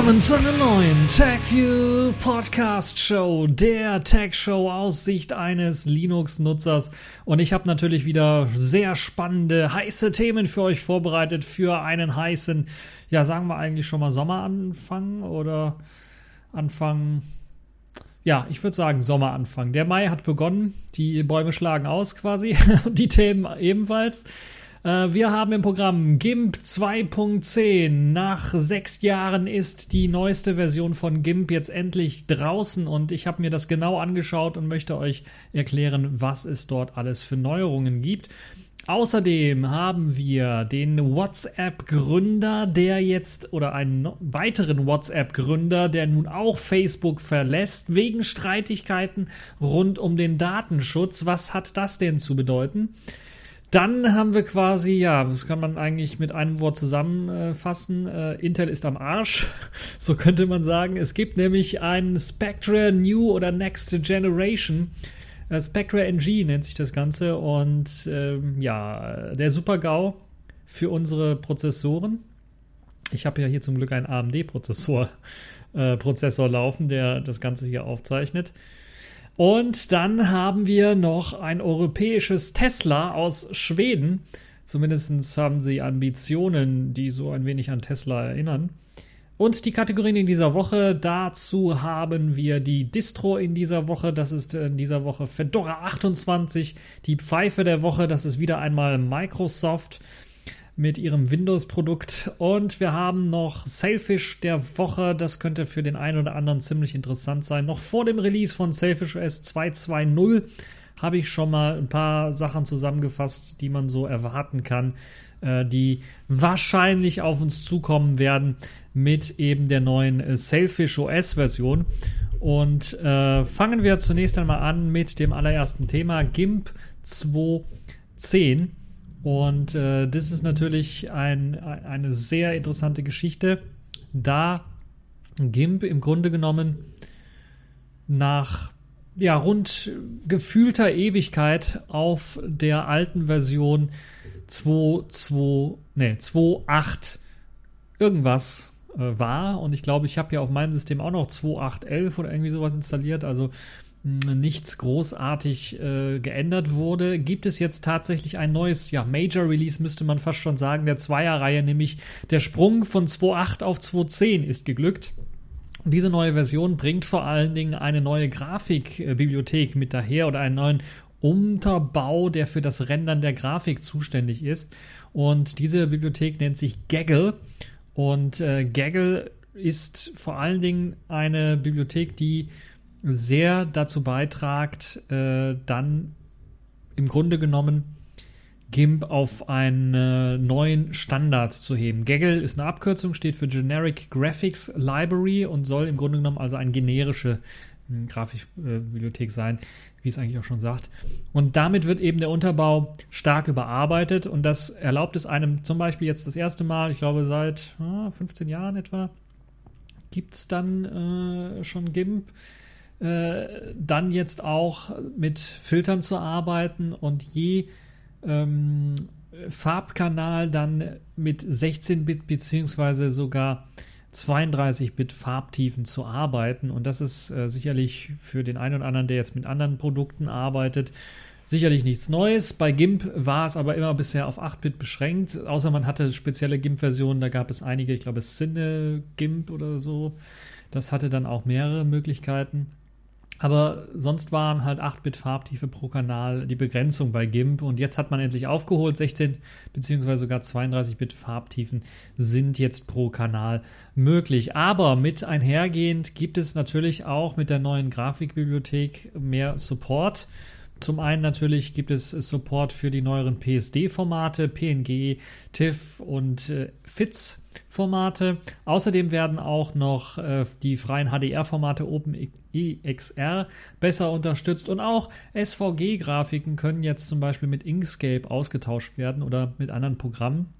Willkommen zu einer neuen TechView Podcast Show, der Tech Show aus Sicht eines Linux-Nutzers. Und ich habe natürlich wieder sehr spannende, heiße Themen für euch vorbereitet für einen heißen, ja, sagen wir eigentlich schon mal Sommeranfang oder Anfang, ja, ich würde sagen Sommeranfang. Der Mai hat begonnen, die Bäume schlagen aus quasi, die Themen ebenfalls. Äh, wir haben im Programm GIMP 2.10. Nach sechs Jahren ist die neueste Version von GIMP jetzt endlich draußen und ich habe mir das genau angeschaut und möchte euch erklären, was es dort alles für Neuerungen gibt. Außerdem haben wir den WhatsApp-Gründer, der jetzt, oder einen weiteren WhatsApp-Gründer, der nun auch Facebook verlässt, wegen Streitigkeiten rund um den Datenschutz. Was hat das denn zu bedeuten? Dann haben wir quasi, ja, das kann man eigentlich mit einem Wort zusammenfassen. Äh, Intel ist am Arsch, so könnte man sagen. Es gibt nämlich ein Spectre New oder Next Generation. Äh, Spectre NG nennt sich das Ganze. Und ähm, ja, der Super-GAU für unsere Prozessoren. Ich habe ja hier zum Glück einen AMD-Prozessor äh, Prozessor laufen, der das Ganze hier aufzeichnet. Und dann haben wir noch ein europäisches Tesla aus Schweden. Zumindest haben sie Ambitionen, die so ein wenig an Tesla erinnern. Und die Kategorien in dieser Woche, dazu haben wir die Distro in dieser Woche, das ist in dieser Woche Fedora 28, die Pfeife der Woche, das ist wieder einmal Microsoft mit ihrem Windows-Produkt. Und wir haben noch Sailfish der Woche. Das könnte für den einen oder anderen ziemlich interessant sein. Noch vor dem Release von Sailfish OS 2.2.0 habe ich schon mal ein paar Sachen zusammengefasst, die man so erwarten kann, äh, die wahrscheinlich auf uns zukommen werden mit eben der neuen äh, Sailfish OS-Version. Und äh, fangen wir zunächst einmal an mit dem allerersten Thema GIMP 2.10. Und äh, das ist natürlich ein, eine sehr interessante Geschichte, da GIMP im Grunde genommen nach ja, rund gefühlter Ewigkeit auf der alten Version 2.2, nee, 2.8 irgendwas äh, war. Und ich glaube, ich habe ja auf meinem System auch noch 2.8.11 oder irgendwie sowas installiert. Also nichts großartig äh, geändert wurde, gibt es jetzt tatsächlich ein neues, ja, Major Release müsste man fast schon sagen, der Zweierreihe, nämlich der Sprung von 2.8 auf 2.10 ist geglückt. Diese neue Version bringt vor allen Dingen eine neue Grafikbibliothek mit daher oder einen neuen Unterbau, der für das Rendern der Grafik zuständig ist. Und diese Bibliothek nennt sich Gaggle. Und äh, Gaggle ist vor allen Dingen eine Bibliothek, die sehr dazu beitragt, äh, dann im Grunde genommen GIMP auf einen neuen Standard zu heben. Gaggle ist eine Abkürzung, steht für Generic Graphics Library und soll im Grunde genommen also eine generische hm, Grafikbibliothek sein, wie es eigentlich auch schon sagt. Und damit wird eben der Unterbau stark überarbeitet und das erlaubt es einem zum Beispiel jetzt das erste Mal, ich glaube seit ah, 15 Jahren etwa, gibt es dann äh, schon GIMP äh, dann jetzt auch mit Filtern zu arbeiten und je ähm, Farbkanal dann mit 16-Bit beziehungsweise sogar 32-Bit Farbtiefen zu arbeiten. Und das ist äh, sicherlich für den einen oder anderen, der jetzt mit anderen Produkten arbeitet, sicherlich nichts Neues. Bei GIMP war es aber immer bisher auf 8-Bit beschränkt, außer man hatte spezielle GIMP-Versionen. Da gab es einige, ich glaube, Cine GIMP oder so. Das hatte dann auch mehrere Möglichkeiten. Aber sonst waren halt 8-Bit Farbtiefe pro Kanal die Begrenzung bei GIMP und jetzt hat man endlich aufgeholt. 16 bzw. sogar 32-Bit Farbtiefen sind jetzt pro Kanal möglich. Aber mit einhergehend gibt es natürlich auch mit der neuen Grafikbibliothek mehr Support. Zum einen natürlich gibt es Support für die neueren PSD-Formate, PNG, TIFF und äh, FITS-Formate. Außerdem werden auch noch äh, die freien HDR-Formate OpenEXR besser unterstützt und auch SVG-Grafiken können jetzt zum Beispiel mit Inkscape ausgetauscht werden oder mit anderen Programmen.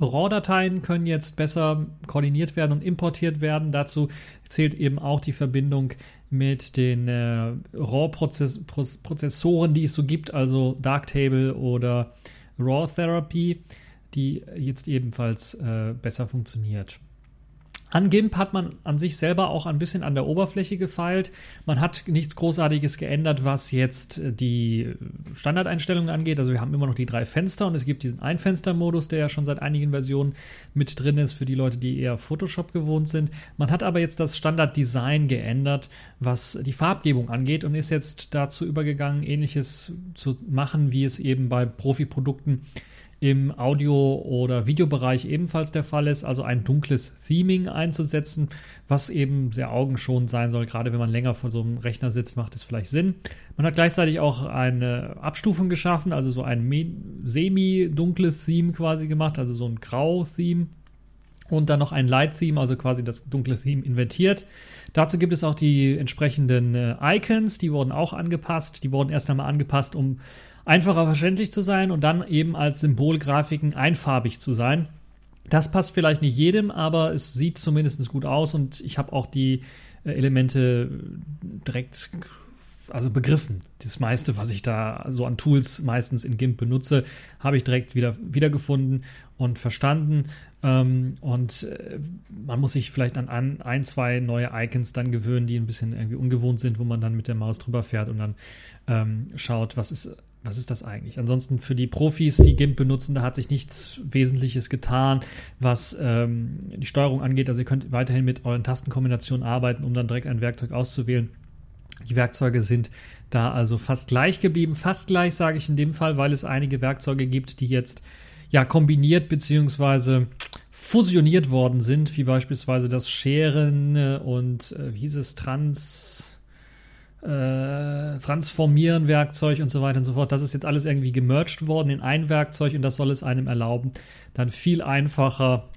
RAW-Dateien können jetzt besser koordiniert werden und importiert werden. Dazu zählt eben auch die Verbindung mit den äh, RAW-Prozessoren, die es so gibt, also Darktable oder RAW Therapy, die jetzt ebenfalls äh, besser funktioniert. An GIMP hat man an sich selber auch ein bisschen an der Oberfläche gefeilt. Man hat nichts Großartiges geändert, was jetzt äh, die Standardeinstellungen angeht. Also wir haben immer noch die drei Fenster und es gibt diesen Einfenster-Modus, der ja schon seit einigen Versionen mit drin ist für die Leute, die eher Photoshop gewohnt sind. Man hat aber jetzt das Standarddesign geändert, was die Farbgebung angeht und ist jetzt dazu übergegangen, ähnliches zu machen, wie es eben bei Profi-Produkten im Audio- oder Videobereich ebenfalls der Fall ist, also ein dunkles Theming einzusetzen, was eben sehr augenschonend sein soll. Gerade wenn man länger vor so einem Rechner sitzt, macht es vielleicht Sinn. Man hat gleichzeitig auch eine Abstufung geschaffen, also so ein semi-dunkles Theme quasi gemacht, also so ein Grau-Theme. Und dann noch ein Light-Theme, also quasi das dunkle Theme invertiert. Dazu gibt es auch die entsprechenden äh, Icons, die wurden auch angepasst. Die wurden erst einmal angepasst, um einfacher verständlich zu sein und dann eben als Symbolgrafiken einfarbig zu sein. Das passt vielleicht nicht jedem, aber es sieht zumindest gut aus und ich habe auch die äh, Elemente direkt also begriffen. Das meiste, was ich da so an Tools meistens in GIMP benutze, habe ich direkt wieder wiedergefunden und verstanden. Ähm, und äh, man muss sich vielleicht an, an, ein, zwei neue Icons dann gewöhnen, die ein bisschen irgendwie ungewohnt sind, wo man dann mit der Maus drüber fährt und dann ähm, schaut, was ist was ist das eigentlich? Ansonsten für die Profis, die GIMP benutzen, da hat sich nichts Wesentliches getan, was ähm, die Steuerung angeht. Also ihr könnt weiterhin mit euren Tastenkombinationen arbeiten, um dann direkt ein Werkzeug auszuwählen. Die Werkzeuge sind da also fast gleich geblieben. Fast gleich sage ich in dem Fall, weil es einige Werkzeuge gibt, die jetzt ja kombiniert bzw. fusioniert worden sind, wie beispielsweise das Scheren und äh, wie hieß es, Trans äh, Transformieren Werkzeug und so weiter und so fort. Das ist jetzt alles irgendwie gemerged worden in ein Werkzeug und das soll es einem erlauben, dann viel einfacher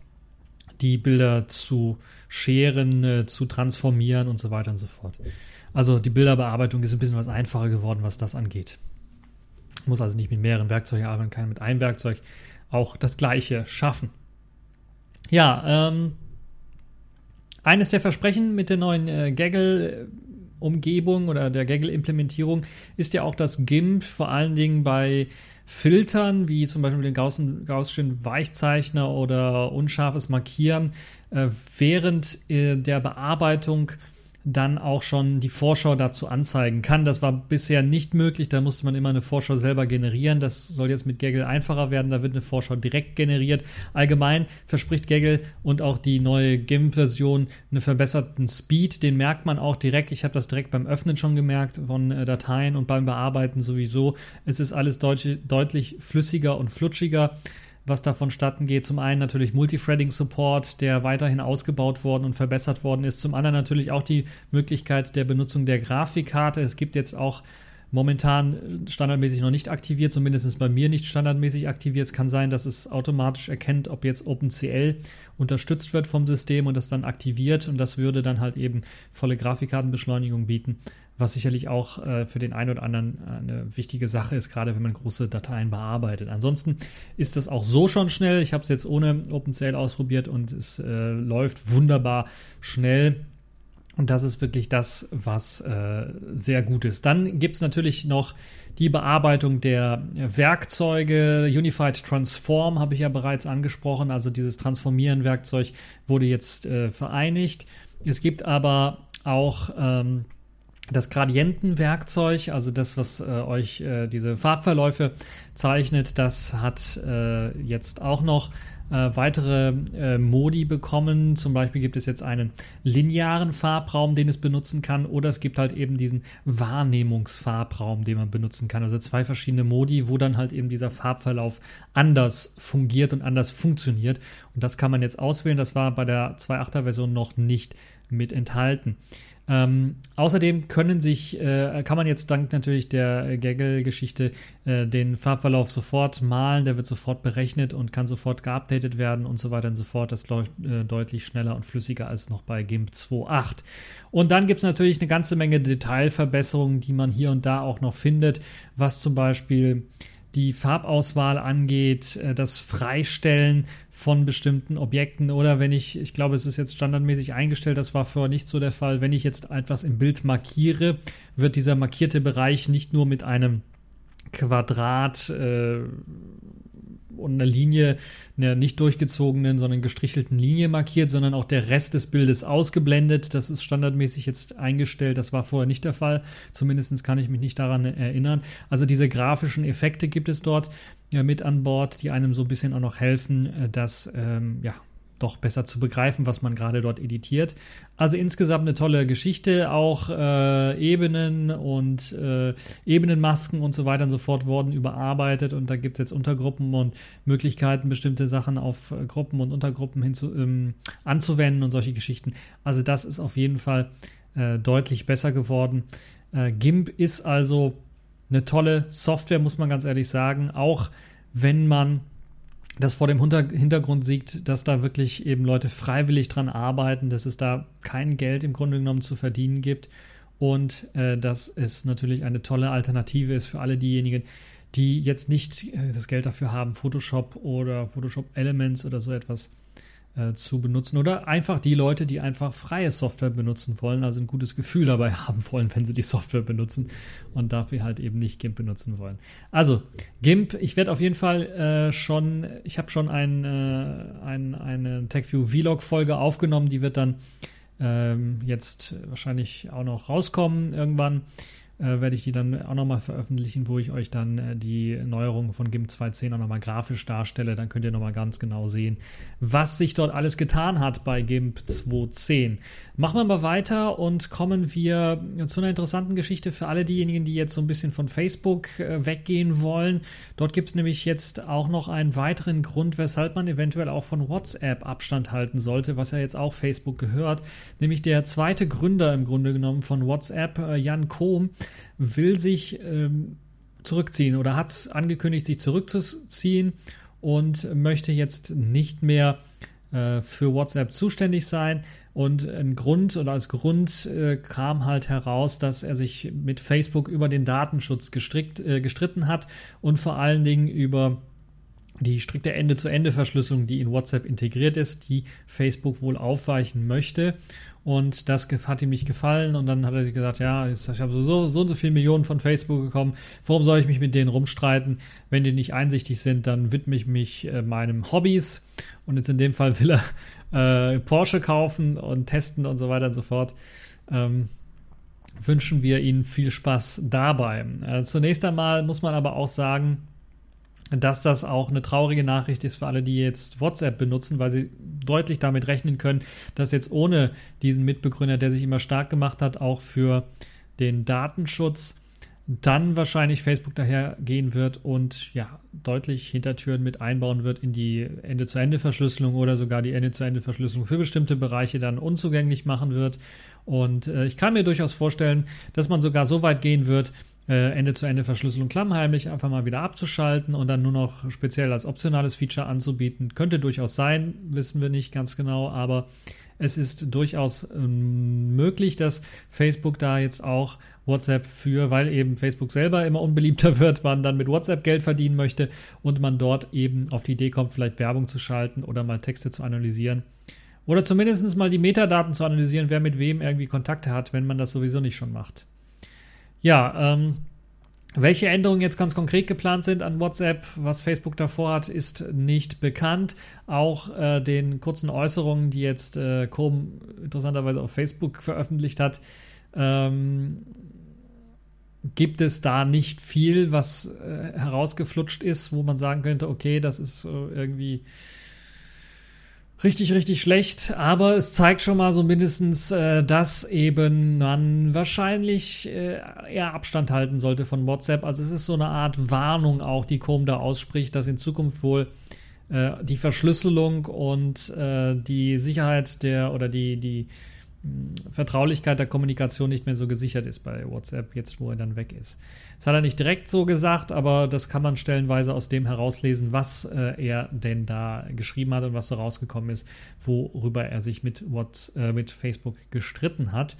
die Bilder zu scheren, äh, zu transformieren und so weiter und so fort. Also die Bilderbearbeitung ist ein bisschen was einfacher geworden, was das angeht. Muss also nicht mit mehreren Werkzeugen arbeiten, kann mit einem Werkzeug auch das gleiche schaffen. Ja, ähm, eines der Versprechen mit der neuen äh, Gaggle Umgebung oder der Gaggle-Implementierung ist ja auch das GIMP vor allen Dingen bei Filtern, wie zum Beispiel den Gaußschen Weichzeichner oder unscharfes Markieren, äh, während äh, der Bearbeitung dann auch schon die Vorschau dazu anzeigen kann. Das war bisher nicht möglich, da musste man immer eine Vorschau selber generieren. Das soll jetzt mit Gaggle einfacher werden, da wird eine Vorschau direkt generiert. Allgemein verspricht Gaggle und auch die neue GIMP-Version einen verbesserten Speed, den merkt man auch direkt. Ich habe das direkt beim Öffnen schon gemerkt von äh, Dateien und beim Bearbeiten sowieso. Es ist alles deutlich flüssiger und flutschiger was da vonstatten geht. Zum einen natürlich Multithreading-Support, der weiterhin ausgebaut worden und verbessert worden ist. Zum anderen natürlich auch die Möglichkeit der Benutzung der Grafikkarte. Es gibt jetzt auch momentan standardmäßig noch nicht aktiviert, zumindest bei mir nicht standardmäßig aktiviert. Es kann sein, dass es automatisch erkennt, ob jetzt OpenCL unterstützt wird vom System und das dann aktiviert und das würde dann halt eben volle Grafikkartenbeschleunigung bieten was sicherlich auch äh, für den einen oder anderen äh, eine wichtige Sache ist, gerade wenn man große Dateien bearbeitet. Ansonsten ist das auch so schon schnell. Ich habe es jetzt ohne OpenCL ausprobiert und es äh, läuft wunderbar schnell. Und das ist wirklich das, was äh, sehr gut ist. Dann gibt es natürlich noch die Bearbeitung der Werkzeuge. Unified Transform habe ich ja bereits angesprochen. Also dieses Transformieren-Werkzeug wurde jetzt äh, vereinigt. Es gibt aber auch ähm, das Gradientenwerkzeug, also das, was äh, euch äh, diese Farbverläufe zeichnet, das hat äh, jetzt auch noch äh, weitere äh, Modi bekommen. Zum Beispiel gibt es jetzt einen linearen Farbraum, den es benutzen kann, oder es gibt halt eben diesen Wahrnehmungsfarbraum, den man benutzen kann. Also zwei verschiedene Modi, wo dann halt eben dieser Farbverlauf anders fungiert und anders funktioniert. Und das kann man jetzt auswählen. Das war bei der 2.8er Version noch nicht mit enthalten. Ähm, außerdem können sich, äh, kann man jetzt dank natürlich der Gaggle-Geschichte äh, den Farbverlauf sofort malen, der wird sofort berechnet und kann sofort geupdatet werden und so weiter und so fort. Das läuft äh, deutlich schneller und flüssiger als noch bei GIMP 2.8. Und dann gibt es natürlich eine ganze Menge Detailverbesserungen, die man hier und da auch noch findet, was zum Beispiel die Farbauswahl angeht, äh, das Freistellen von bestimmten Objekten. Oder wenn ich, ich glaube, es ist jetzt standardmäßig eingestellt, das war vorher nicht so der Fall, wenn ich jetzt etwas im Bild markiere, wird dieser markierte Bereich nicht nur mit einem Quadrat äh, und eine Linie, eine nicht durchgezogenen, sondern gestrichelten Linie markiert, sondern auch der Rest des Bildes ausgeblendet. Das ist standardmäßig jetzt eingestellt. Das war vorher nicht der Fall. Zumindest kann ich mich nicht daran erinnern. Also diese grafischen Effekte gibt es dort ja, mit an Bord, die einem so ein bisschen auch noch helfen, äh, dass ähm, ja, doch besser zu begreifen, was man gerade dort editiert. Also insgesamt eine tolle Geschichte. Auch äh, Ebenen und äh, Ebenenmasken und so weiter und so fort wurden überarbeitet und da gibt es jetzt Untergruppen und Möglichkeiten, bestimmte Sachen auf äh, Gruppen und Untergruppen hinzu, ähm, anzuwenden und solche Geschichten. Also das ist auf jeden Fall äh, deutlich besser geworden. Äh, GIMP ist also eine tolle Software, muss man ganz ehrlich sagen. Auch wenn man das vor dem Hintergrund sieht, dass da wirklich eben Leute freiwillig dran arbeiten, dass es da kein Geld im Grunde genommen zu verdienen gibt und äh, dass es natürlich eine tolle Alternative ist für alle diejenigen, die jetzt nicht äh, das Geld dafür haben, Photoshop oder Photoshop Elements oder so etwas äh, zu benutzen oder einfach die Leute, die einfach freie Software benutzen wollen, also ein gutes Gefühl dabei haben wollen, wenn sie die Software benutzen und dafür halt eben nicht GIMP benutzen wollen. Also GIMP, ich werde auf jeden Fall äh, schon, ich habe schon ein, äh, ein, eine TechView Vlog Folge aufgenommen, die wird dann ähm, jetzt wahrscheinlich auch noch rauskommen irgendwann äh, werde ich die dann auch nochmal veröffentlichen, wo ich euch dann äh, die Neuerungen von GIMP 2.10 auch nochmal grafisch darstelle. Dann könnt ihr nochmal ganz genau sehen, was sich dort alles getan hat bei GIMP 2.10. Machen wir mal weiter und kommen wir zu einer interessanten Geschichte für alle diejenigen, die jetzt so ein bisschen von Facebook äh, weggehen wollen. Dort gibt es nämlich jetzt auch noch einen weiteren Grund, weshalb man eventuell auch von WhatsApp Abstand halten sollte, was ja jetzt auch Facebook gehört. Nämlich der zweite Gründer im Grunde genommen von WhatsApp, äh, Jan Kohm, will sich ähm, zurückziehen oder hat angekündigt, sich zurückzuziehen und möchte jetzt nicht mehr äh, für WhatsApp zuständig sein. Und ein Grund oder als Grund äh, kam halt heraus, dass er sich mit Facebook über den Datenschutz gestrickt, äh, gestritten hat und vor allen Dingen über die strikte Ende-zu-Ende-Verschlüsselung, die in WhatsApp integriert ist, die Facebook wohl aufweichen möchte. Und das hat ihm nicht gefallen. Und dann hat er sich gesagt, ja, ich habe so, so, so und so viele Millionen von Facebook bekommen. Warum soll ich mich mit denen rumstreiten? Wenn die nicht einsichtig sind, dann widme ich mich äh, meinem Hobbys. Und jetzt in dem Fall will er äh, Porsche kaufen und testen und so weiter und so fort. Ähm, wünschen wir Ihnen viel Spaß dabei. Äh, zunächst einmal muss man aber auch sagen, dass das auch eine traurige Nachricht ist für alle, die jetzt WhatsApp benutzen, weil sie deutlich damit rechnen können, dass jetzt ohne diesen Mitbegründer, der sich immer stark gemacht hat, auch für den Datenschutz, dann wahrscheinlich Facebook dahergehen wird und ja, deutlich Hintertüren mit einbauen wird in die Ende-zu-Ende-Verschlüsselung oder sogar die Ende-zu-Ende-Verschlüsselung für bestimmte Bereiche dann unzugänglich machen wird. Und äh, ich kann mir durchaus vorstellen, dass man sogar so weit gehen wird, äh, Ende-zu-Ende-Verschlüsselung klammheimlich einfach mal wieder abzuschalten und dann nur noch speziell als optionales Feature anzubieten. Könnte durchaus sein, wissen wir nicht ganz genau, aber es ist durchaus ähm, möglich, dass Facebook da jetzt auch WhatsApp für, weil eben Facebook selber immer unbeliebter wird, man dann mit WhatsApp Geld verdienen möchte und man dort eben auf die Idee kommt, vielleicht Werbung zu schalten oder mal Texte zu analysieren. Oder zumindest mal die Metadaten zu analysieren, wer mit wem irgendwie Kontakte hat, wenn man das sowieso nicht schon macht. Ja, ähm, welche Änderungen jetzt ganz konkret geplant sind an WhatsApp, was Facebook davor hat, ist nicht bekannt. Auch äh, den kurzen Äußerungen, die jetzt äh, Com interessanterweise auf Facebook veröffentlicht hat, ähm, gibt es da nicht viel, was äh, herausgeflutscht ist, wo man sagen könnte, okay, das ist äh, irgendwie richtig, richtig schlecht, aber es zeigt schon mal so mindestens, äh, dass eben man wahrscheinlich äh, eher Abstand halten sollte von WhatsApp. Also es ist so eine Art Warnung auch, die Com da ausspricht, dass in Zukunft wohl äh, die Verschlüsselung und äh, die Sicherheit der oder die, die Vertraulichkeit der Kommunikation nicht mehr so gesichert ist bei WhatsApp, jetzt wo er dann weg ist. Das hat er nicht direkt so gesagt, aber das kann man stellenweise aus dem herauslesen, was äh, er denn da geschrieben hat und was so rausgekommen ist, worüber er sich mit, What, äh, mit Facebook gestritten hat.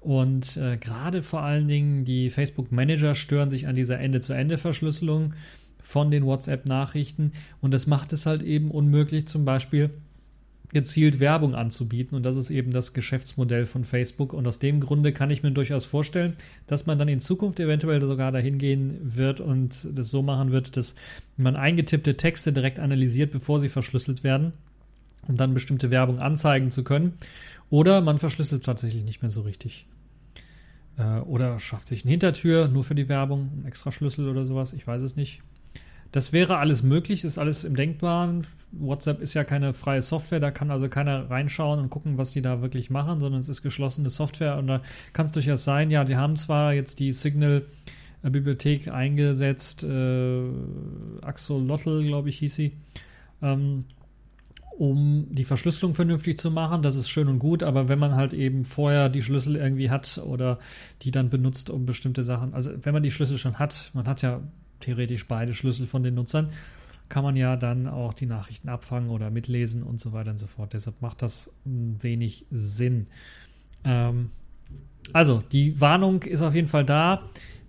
Und äh, gerade vor allen Dingen die Facebook-Manager stören sich an dieser Ende-zu-Ende-Verschlüsselung von den WhatsApp-Nachrichten und das macht es halt eben unmöglich, zum Beispiel gezielt Werbung anzubieten. Und das ist eben das Geschäftsmodell von Facebook. Und aus dem Grunde kann ich mir durchaus vorstellen, dass man dann in Zukunft eventuell sogar dahin gehen wird und das so machen wird, dass man eingetippte Texte direkt analysiert, bevor sie verschlüsselt werden, um dann bestimmte Werbung anzeigen zu können. Oder man verschlüsselt tatsächlich nicht mehr so richtig. Äh, oder schafft sich eine Hintertür nur für die Werbung, ein extra Schlüssel oder sowas. Ich weiß es nicht. Das wäre alles möglich, ist alles im Denkbaren. WhatsApp ist ja keine freie Software, da kann also keiner reinschauen und gucken, was die da wirklich machen, sondern es ist geschlossene Software und da kann es durchaus sein, ja, die haben zwar jetzt die Signal-Bibliothek eingesetzt, äh, Axolotl, glaube ich, hieß sie, ähm, um die Verschlüsselung vernünftig zu machen. Das ist schön und gut, aber wenn man halt eben vorher die Schlüssel irgendwie hat oder die dann benutzt, um bestimmte Sachen, also wenn man die Schlüssel schon hat, man hat ja theoretisch beide Schlüssel von den Nutzern, kann man ja dann auch die Nachrichten abfangen oder mitlesen und so weiter und so fort. Deshalb macht das wenig Sinn. Ähm, also, die Warnung ist auf jeden Fall da.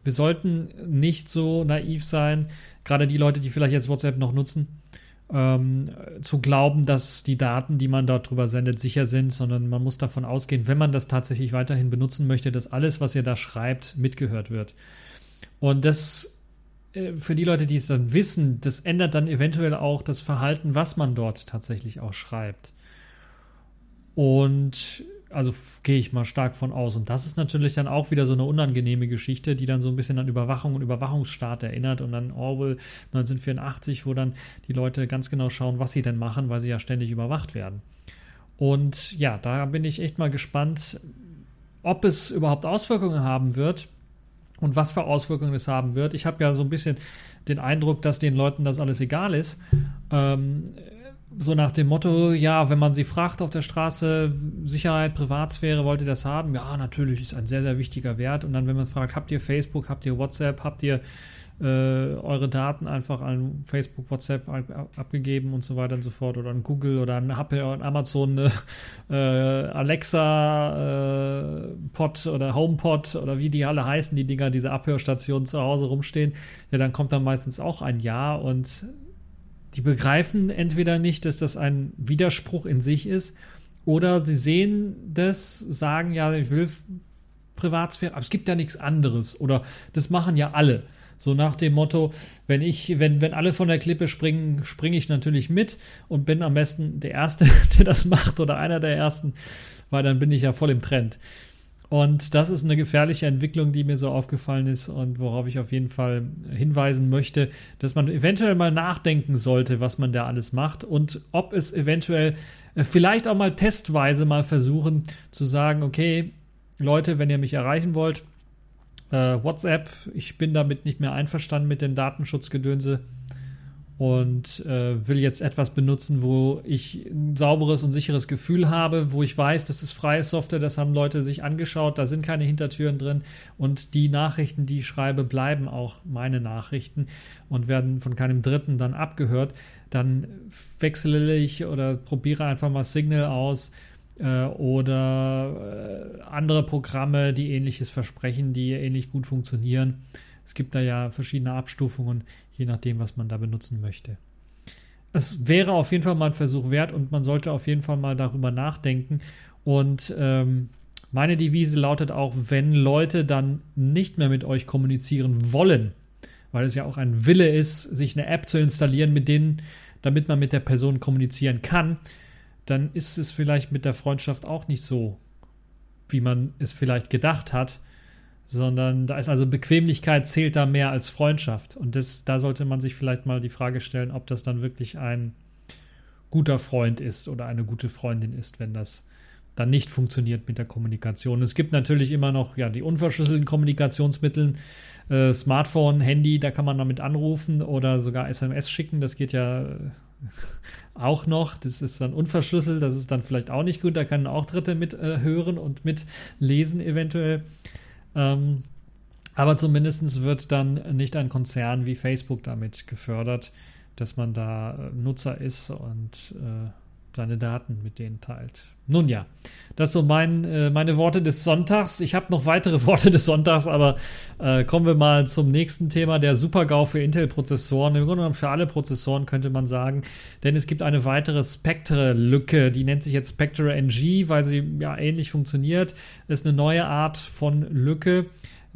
Wir sollten nicht so naiv sein, gerade die Leute, die vielleicht jetzt WhatsApp noch nutzen, ähm, zu glauben, dass die Daten, die man dort drüber sendet, sicher sind, sondern man muss davon ausgehen, wenn man das tatsächlich weiterhin benutzen möchte, dass alles, was ihr da schreibt, mitgehört wird. Und das für die Leute, die es dann wissen, das ändert dann eventuell auch das Verhalten, was man dort tatsächlich auch schreibt. Und also gehe ich mal stark von aus. Und das ist natürlich dann auch wieder so eine unangenehme Geschichte, die dann so ein bisschen an Überwachung und Überwachungsstaat erinnert und an Orwell 1984, wo dann die Leute ganz genau schauen, was sie denn machen, weil sie ja ständig überwacht werden. Und ja, da bin ich echt mal gespannt, ob es überhaupt Auswirkungen haben wird und was für Auswirkungen es haben wird. Ich habe ja so ein bisschen den Eindruck, dass den Leuten das alles egal ist. Ähm, so nach dem Motto, ja, wenn man sie fragt auf der Straße, Sicherheit, Privatsphäre, wollt ihr das haben? Ja, natürlich ist ein sehr, sehr wichtiger Wert. Und dann, wenn man fragt, habt ihr Facebook, habt ihr WhatsApp, habt ihr äh, eure Daten einfach an Facebook, WhatsApp abgegeben und so weiter und so fort oder an Google oder an Apple und Amazon äh, äh, Alexa äh, Pod oder HomePod oder wie die alle heißen, die Dinger, diese Abhörstationen zu Hause rumstehen, ja, dann kommt dann meistens auch ein Ja und die begreifen entweder nicht, dass das ein Widerspruch in sich ist oder sie sehen das, sagen ja, ich will Privatsphäre, aber es gibt ja nichts anderes oder das machen ja alle. So nach dem Motto, wenn ich, wenn, wenn alle von der Klippe springen, springe ich natürlich mit und bin am besten der Erste, der das macht oder einer der Ersten, weil dann bin ich ja voll im Trend. Und das ist eine gefährliche Entwicklung, die mir so aufgefallen ist und worauf ich auf jeden Fall hinweisen möchte, dass man eventuell mal nachdenken sollte, was man da alles macht und ob es eventuell äh, vielleicht auch mal testweise mal versuchen zu sagen, okay, Leute, wenn ihr mich erreichen wollt, äh, WhatsApp, ich bin damit nicht mehr einverstanden mit den Datenschutzgedönse und äh, will jetzt etwas benutzen, wo ich ein sauberes und sicheres Gefühl habe, wo ich weiß, das ist freie Software, das haben Leute sich angeschaut, da sind keine Hintertüren drin und die Nachrichten, die ich schreibe, bleiben auch meine Nachrichten und werden von keinem Dritten dann abgehört, dann wechsle ich oder probiere einfach mal Signal aus äh, oder äh, andere Programme, die ähnliches versprechen, die ähnlich gut funktionieren. Es gibt da ja verschiedene Abstufungen, je nachdem, was man da benutzen möchte. Es wäre auf jeden Fall mal ein Versuch wert und man sollte auf jeden Fall mal darüber nachdenken. Und ähm, meine Devise lautet auch, wenn Leute dann nicht mehr mit euch kommunizieren wollen, weil es ja auch ein Wille ist, sich eine App zu installieren, mit denen, damit man mit der Person kommunizieren kann, dann ist es vielleicht mit der Freundschaft auch nicht so, wie man es vielleicht gedacht hat, sondern da ist also Bequemlichkeit zählt da mehr als Freundschaft. Und das, da sollte man sich vielleicht mal die Frage stellen, ob das dann wirklich ein guter Freund ist oder eine gute Freundin ist, wenn das dann nicht funktioniert mit der Kommunikation. Es gibt natürlich immer noch ja die unverschlüsselten Kommunikationsmittel, äh, Smartphone, Handy, da kann man damit anrufen oder sogar SMS schicken. Das geht ja auch noch. Das ist dann unverschlüsselt, das ist dann vielleicht auch nicht gut. Da können auch Dritte mit äh, und mitlesen eventuell. Ähm, aber zumindest wird dann nicht ein Konzern wie Facebook damit gefördert, dass man da äh, Nutzer ist und äh, seine Daten mit denen teilt. Nun ja, das so mein, äh, meine Worte des Sonntags. Ich habe noch weitere Worte des Sonntags, aber äh, kommen wir mal zum nächsten Thema, der Super-GAU für Intel-Prozessoren. Im Grunde genommen für alle Prozessoren könnte man sagen, denn es gibt eine weitere Spectre-Lücke, die nennt sich jetzt Spectre NG, weil sie ja ähnlich funktioniert. Ist eine neue Art von Lücke.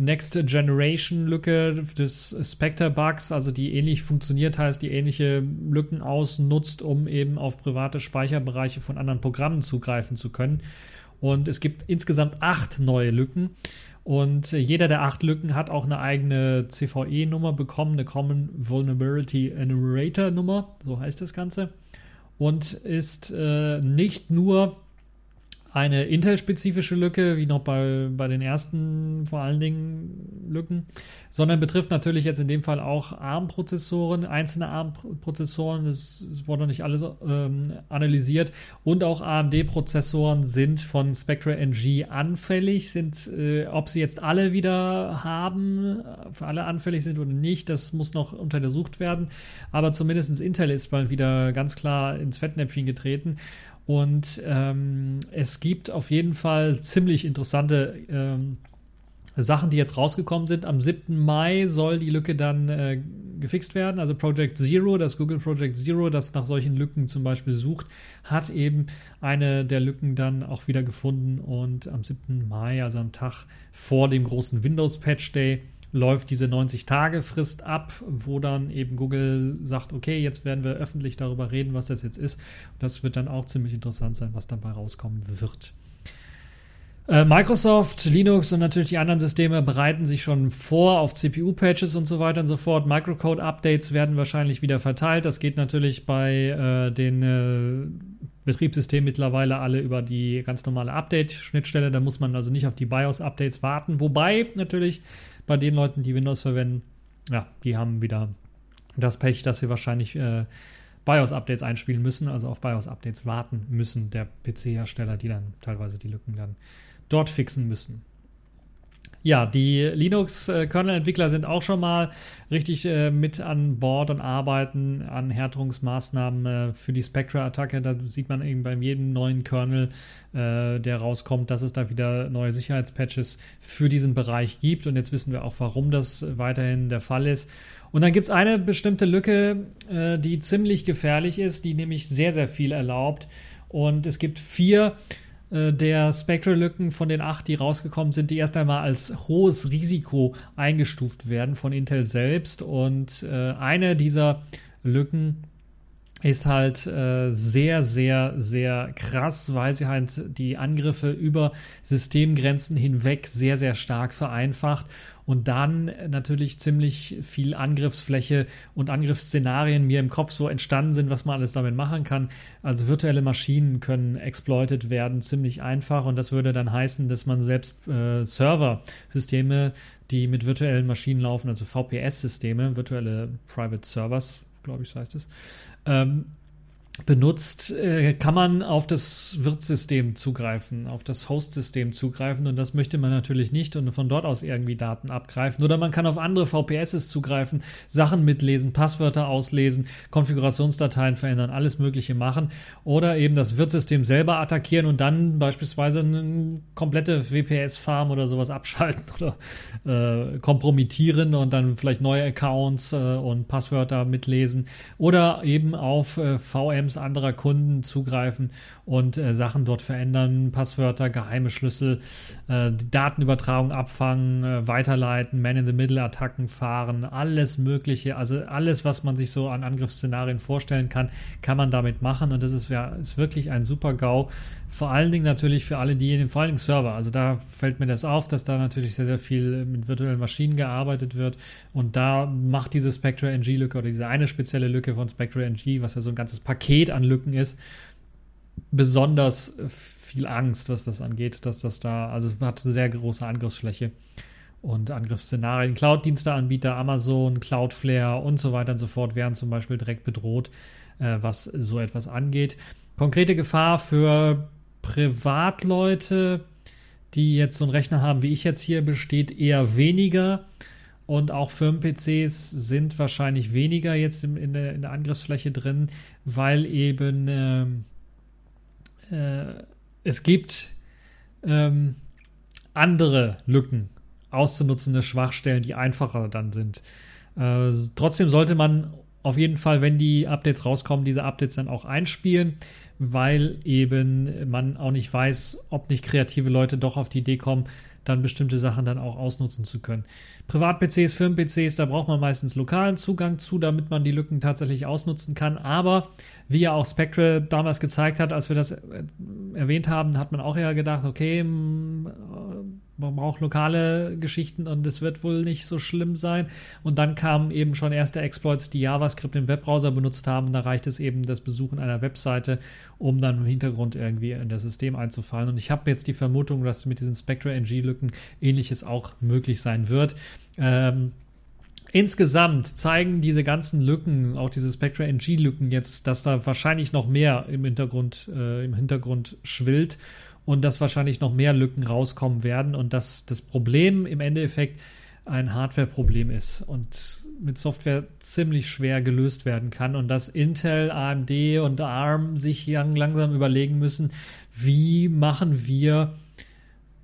Next Generation Lücke des Spectre Bugs, also die ähnlich funktioniert, heißt die ähnliche Lücken ausnutzt, um eben auf private Speicherbereiche von anderen Programmen zugreifen zu können. Und es gibt insgesamt acht neue Lücken. Und jeder der acht Lücken hat auch eine eigene CVE-Nummer bekommen, eine Common Vulnerability Enumerator Nummer, so heißt das Ganze. Und ist äh, nicht nur eine Intel-spezifische Lücke, wie noch bei, bei den ersten vor allen Dingen Lücken, sondern betrifft natürlich jetzt in dem Fall auch ARM-Prozessoren, einzelne ARM-Prozessoren, es wurde noch nicht alles ähm, analysiert. Und auch AMD-Prozessoren sind von Spectre NG anfällig, sind, äh, ob sie jetzt alle wieder haben, für alle anfällig sind oder nicht, das muss noch untersucht werden, aber zumindest Intel ist mal wieder ganz klar ins Fettnäpfchen getreten und ähm, es gibt auf jeden Fall ziemlich interessante ähm, Sachen, die jetzt rausgekommen sind. Am 7. Mai soll die Lücke dann äh, gefixt werden. Also Project Zero, das Google Project Zero, das nach solchen Lücken zum Beispiel sucht, hat eben eine der Lücken dann auch wieder gefunden. Und am 7. Mai, also am Tag vor dem großen Windows Patch Day, läuft diese 90-Tage-Frist ab, wo dann eben Google sagt, okay, jetzt werden wir öffentlich darüber reden, was das jetzt ist. Und das wird dann auch ziemlich interessant sein, was dabei rauskommen wird. Äh, Microsoft, Linux und natürlich die anderen Systeme bereiten sich schon vor auf CPU-Patches und so weiter und so fort. Microcode-Updates werden wahrscheinlich wieder verteilt. Das geht natürlich bei äh, den äh, Betriebssystemen mittlerweile alle über die ganz normale Update-Schnittstelle. Da muss man also nicht auf die BIOS-Updates warten. Wobei natürlich bei den Leuten, die Windows verwenden, ja, die haben wieder das Pech, dass sie wahrscheinlich äh, BIOS-Updates einspielen müssen, also auf BIOS-Updates warten müssen, der PC-Hersteller, die dann teilweise die Lücken dann dort fixen müssen. Ja, die Linux-Kernel-Entwickler sind auch schon mal richtig äh, mit an Bord und arbeiten an Härtungsmaßnahmen äh, für die Spectre-Attacke. Da sieht man eben bei jedem neuen Kernel, äh, der rauskommt, dass es da wieder neue Sicherheitspatches für diesen Bereich gibt. Und jetzt wissen wir auch, warum das weiterhin der Fall ist. Und dann gibt es eine bestimmte Lücke, äh, die ziemlich gefährlich ist, die nämlich sehr, sehr viel erlaubt. Und es gibt vier der Spectral-Lücken von den acht, die rausgekommen sind, die erst einmal als hohes Risiko eingestuft werden von Intel selbst. Und äh, eine dieser Lücken ist halt äh, sehr, sehr, sehr krass, weil sie halt die Angriffe über Systemgrenzen hinweg sehr, sehr stark vereinfacht und dann natürlich ziemlich viel Angriffsfläche und Angriffsszenarien mir im Kopf so entstanden sind, was man alles damit machen kann. Also virtuelle Maschinen können exploited werden, ziemlich einfach und das würde dann heißen, dass man selbst äh, Server-Systeme, die mit virtuellen Maschinen laufen, also VPS-Systeme, virtuelle Private Servers, glaube ich, so heißt es, ähm, benutzt, äh, kann man auf das Wirtssystem zugreifen, auf das Host-System zugreifen. Und das möchte man natürlich nicht und von dort aus irgendwie Daten abgreifen. Oder man kann auf andere VPSs zugreifen, Sachen mitlesen, Passwörter auslesen, Konfigurationsdateien verändern, alles Mögliche machen. Oder eben das Wirtssystem selber attackieren und dann beispielsweise eine komplette WPS-Farm oder sowas abschalten oder äh, kompromittieren und dann vielleicht neue Accounts äh, und Passwörter mitlesen. Oder eben auf äh, Systems anderer Kunden zugreifen und äh, Sachen dort verändern, Passwörter, geheime Schlüssel, äh, Datenübertragung abfangen, äh, weiterleiten, Man-in-the-Middle-Attacken fahren, alles Mögliche, also alles, was man sich so an Angriffsszenarien vorstellen kann, kann man damit machen und das ist, ja, ist wirklich ein super GAU. Vor allen Dingen natürlich für alle diejenigen, vor allen Dingen Server. Also da fällt mir das auf, dass da natürlich sehr, sehr viel mit virtuellen Maschinen gearbeitet wird und da macht diese Spectre NG-Lücke oder diese eine spezielle Lücke von Spectre NG, was ja so ein ganzes Paket an Lücken ist, besonders viel Angst, was das angeht, dass das da, also es hat eine sehr große Angriffsfläche und Angriffsszenarien. Cloud-Diensteanbieter, Amazon, Cloudflare und so weiter und so fort werden zum Beispiel direkt bedroht, äh, was so etwas angeht. Konkrete Gefahr für Privatleute, die jetzt so einen Rechner haben, wie ich jetzt hier, besteht eher weniger. Und auch Firmen-PCs sind wahrscheinlich weniger jetzt in, in, der, in der, Angriffsfläche drin, weil eben ähm, äh, es gibt ähm, andere Lücken, auszunutzende Schwachstellen, die einfacher dann sind. Äh, trotzdem sollte man auf jeden Fall, wenn die Updates rauskommen, diese Updates dann auch einspielen, weil eben man auch nicht weiß, ob nicht kreative Leute doch auf die Idee kommen, dann bestimmte Sachen dann auch ausnutzen zu können. Privat-PCs, Firmen-PCs, da braucht man meistens lokalen Zugang zu, damit man die Lücken tatsächlich ausnutzen kann. Aber wie ja auch Spectre damals gezeigt hat, als wir das äh, erwähnt haben, hat man auch eher gedacht, okay, man braucht lokale Geschichten und es wird wohl nicht so schlimm sein. Und dann kamen eben schon erste Exploits, die JavaScript im Webbrowser benutzt haben. Da reicht es eben das Besuchen einer Webseite, um dann im Hintergrund irgendwie in das System einzufallen. Und ich habe jetzt die Vermutung, dass mit diesen Spectre NG-Lücken ähnliches auch möglich sein wird. Ähm, Insgesamt zeigen diese ganzen Lücken, auch diese Spectra NG-Lücken jetzt, dass da wahrscheinlich noch mehr im Hintergrund, äh, im Hintergrund schwillt und dass wahrscheinlich noch mehr Lücken rauskommen werden und dass das Problem im Endeffekt ein Hardware-Problem ist und mit Software ziemlich schwer gelöst werden kann und dass Intel, AMD und ARM sich langsam überlegen müssen, wie machen wir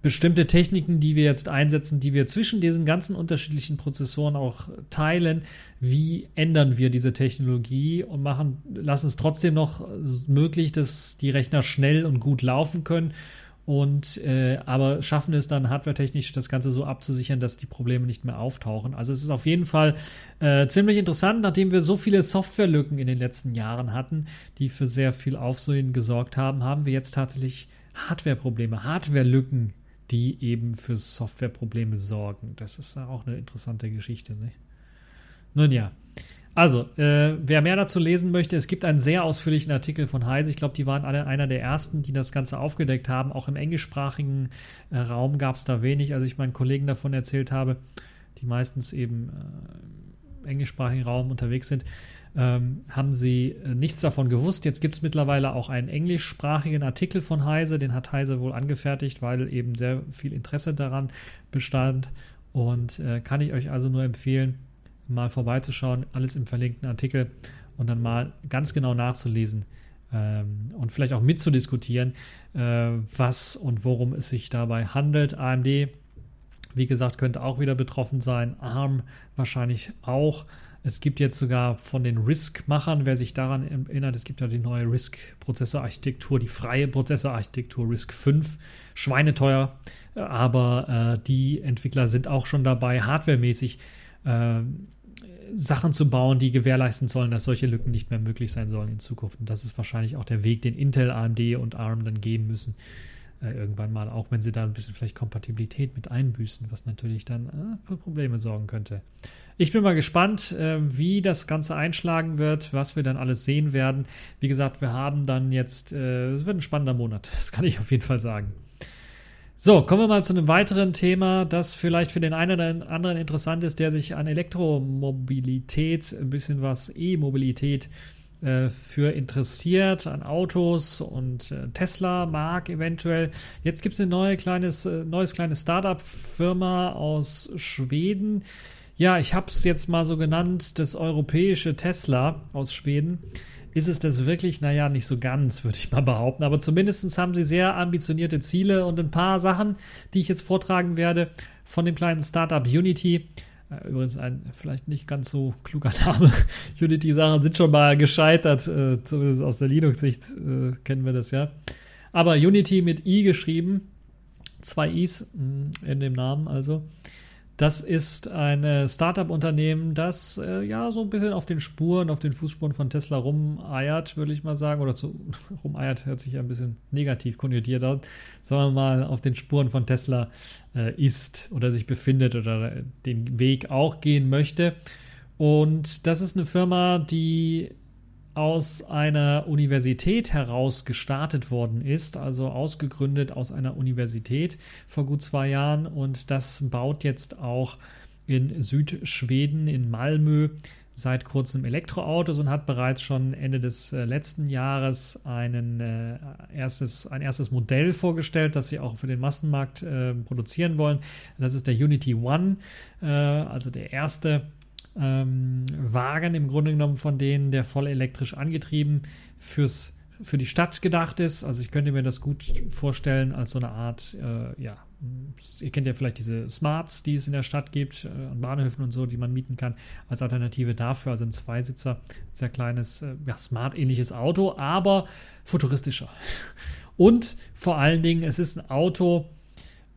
bestimmte Techniken, die wir jetzt einsetzen, die wir zwischen diesen ganzen unterschiedlichen Prozessoren auch teilen, wie ändern wir diese Technologie und machen, lassen es trotzdem noch möglich, dass die Rechner schnell und gut laufen können und äh, aber schaffen es dann hardwaretechnisch das Ganze so abzusichern, dass die Probleme nicht mehr auftauchen. Also es ist auf jeden Fall äh, ziemlich interessant, nachdem wir so viele Softwarelücken in den letzten Jahren hatten, die für sehr viel Aufsehen gesorgt haben, haben wir jetzt tatsächlich Hardwareprobleme, Hardwarelücken die eben für Softwareprobleme sorgen. Das ist auch eine interessante Geschichte. Nicht? Nun ja. Also, äh, wer mehr dazu lesen möchte, es gibt einen sehr ausführlichen Artikel von Heise. Ich glaube, die waren alle einer der ersten, die das Ganze aufgedeckt haben. Auch im englischsprachigen äh, Raum gab es da wenig. Also ich meinen Kollegen davon erzählt habe, die meistens eben äh, im englischsprachigen Raum unterwegs sind ähm, haben sie äh, nichts davon gewusst. Jetzt gibt es mittlerweile auch einen englischsprachigen Artikel von Heise, den hat Heise wohl angefertigt, weil eben sehr viel Interesse daran bestand. Und äh, kann ich euch also nur empfehlen, mal vorbeizuschauen, alles im verlinkten Artikel und dann mal ganz genau nachzulesen ähm, und vielleicht auch mitzudiskutieren, äh, was und worum es sich dabei handelt. AMD, wie gesagt, könnte auch wieder betroffen sein, ARM wahrscheinlich auch. Es gibt jetzt sogar von den RISC-Machern, wer sich daran erinnert, es gibt ja die neue RISC-Prozessorarchitektur, die freie Prozessorarchitektur RISC 5, schweineteuer, aber äh, die Entwickler sind auch schon dabei, hardwaremäßig äh, Sachen zu bauen, die gewährleisten sollen, dass solche Lücken nicht mehr möglich sein sollen in Zukunft. Und das ist wahrscheinlich auch der Weg, den Intel, AMD und ARM dann gehen müssen äh, irgendwann mal, auch wenn sie da ein bisschen vielleicht Kompatibilität mit einbüßen, was natürlich dann äh, für Probleme sorgen könnte. Ich bin mal gespannt, äh, wie das Ganze einschlagen wird, was wir dann alles sehen werden. Wie gesagt, wir haben dann jetzt, äh, es wird ein spannender Monat, das kann ich auf jeden Fall sagen. So, kommen wir mal zu einem weiteren Thema, das vielleicht für den einen oder anderen interessant ist, der sich an Elektromobilität, ein bisschen was E-Mobilität äh, für interessiert an Autos und äh, Tesla mag eventuell. Jetzt gibt es eine neue kleines, äh, neues kleines Startup-Firma aus Schweden. Ja, ich habe es jetzt mal so genannt, das europäische Tesla aus Schweden. Ist es das wirklich? Naja, nicht so ganz, würde ich mal behaupten. Aber zumindest haben sie sehr ambitionierte Ziele und ein paar Sachen, die ich jetzt vortragen werde von dem kleinen Startup Unity. Übrigens ein vielleicht nicht ganz so kluger Name. Unity-Sachen sind schon mal gescheitert, äh, zumindest aus der Linux-Sicht äh, kennen wir das ja. Aber Unity mit I geschrieben, zwei Is mm, in dem Namen also. Das ist ein Startup-Unternehmen, das äh, ja so ein bisschen auf den Spuren, auf den Fußspuren von Tesla rumeiert, würde ich mal sagen. Oder zu, rumeiert hört sich ja ein bisschen negativ konnotiert an. Sagen wir mal, auf den Spuren von Tesla äh, ist oder sich befindet oder den Weg auch gehen möchte. Und das ist eine Firma, die aus einer Universität heraus gestartet worden ist, also ausgegründet aus einer Universität vor gut zwei Jahren und das baut jetzt auch in Südschweden, in Malmö, seit kurzem Elektroautos und hat bereits schon Ende des äh, letzten Jahres einen, äh, erstes, ein erstes Modell vorgestellt, das sie auch für den Massenmarkt äh, produzieren wollen. Das ist der Unity One, äh, also der erste ähm, Wagen im Grunde genommen von denen, der voll elektrisch angetrieben fürs für die Stadt gedacht ist. Also ich könnte mir das gut vorstellen als so eine Art, äh, ja, ihr kennt ja vielleicht diese Smarts, die es in der Stadt gibt, äh, an Bahnhöfen und so, die man mieten kann, als Alternative dafür. Also ein Zweisitzer, sehr kleines, äh, ja, Smart-ähnliches Auto, aber futuristischer. Und vor allen Dingen, es ist ein Auto,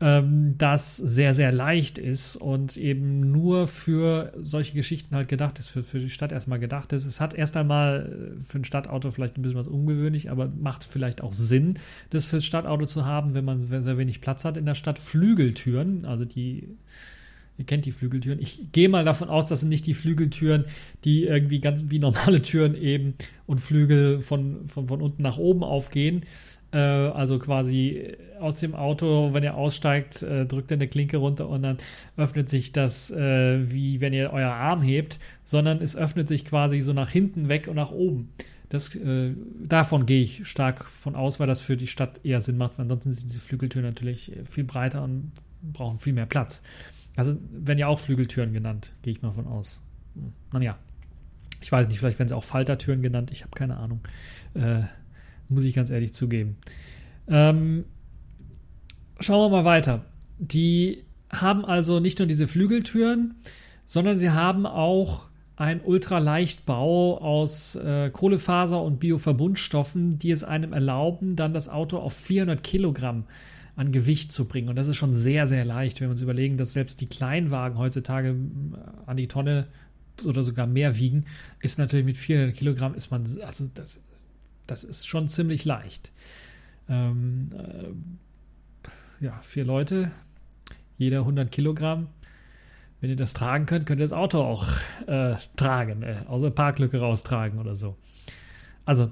ähm, das sehr, sehr leicht ist und eben nur für solche Geschichten halt gedacht ist, für, für die Stadt erstmal gedacht ist. Es hat erst einmal äh, für ein Stadtauto vielleicht ein bisschen was ungewöhnlich, aber macht vielleicht auch Sinn, das fürs Stadtauto zu haben, wenn man sehr wenig Platz hat in der Stadt. Flügeltüren, also die Ihr kennt die Flügeltüren. Ich gehe mal davon aus, das sind nicht die Flügeltüren, die irgendwie ganz wie normale Türen eben und Flügel von, von, von unten nach oben aufgehen, also quasi aus dem Auto, wenn ihr aussteigt, äh, drückt ihr eine Klinke runter und dann öffnet sich das, äh, wie wenn ihr euer Arm hebt, sondern es öffnet sich quasi so nach hinten weg und nach oben. Das, äh, davon gehe ich stark von aus, weil das für die Stadt eher Sinn macht. Ansonsten sind diese Flügeltüren natürlich viel breiter und brauchen viel mehr Platz. Also werden ja auch Flügeltüren genannt, gehe ich mal von aus. Hm. Naja, ich weiß nicht, vielleicht werden sie auch Faltertüren genannt, ich habe keine Ahnung. Äh, muss ich ganz ehrlich zugeben. Ähm, schauen wir mal weiter. Die haben also nicht nur diese Flügeltüren, sondern sie haben auch einen Ultraleichtbau aus äh, Kohlefaser und Bioverbundstoffen, die es einem erlauben, dann das Auto auf 400 Kilogramm an Gewicht zu bringen. Und das ist schon sehr, sehr leicht, wenn wir uns überlegen, dass selbst die Kleinwagen heutzutage äh, an die Tonne oder sogar mehr wiegen, ist natürlich mit 400 Kilogramm ist man, also das das ist schon ziemlich leicht. Ähm, äh, ja, vier Leute, jeder 100 Kilogramm. Wenn ihr das tragen könnt, könnt ihr das Auto auch äh, tragen, äh, aus Parklücke raustragen oder so. Also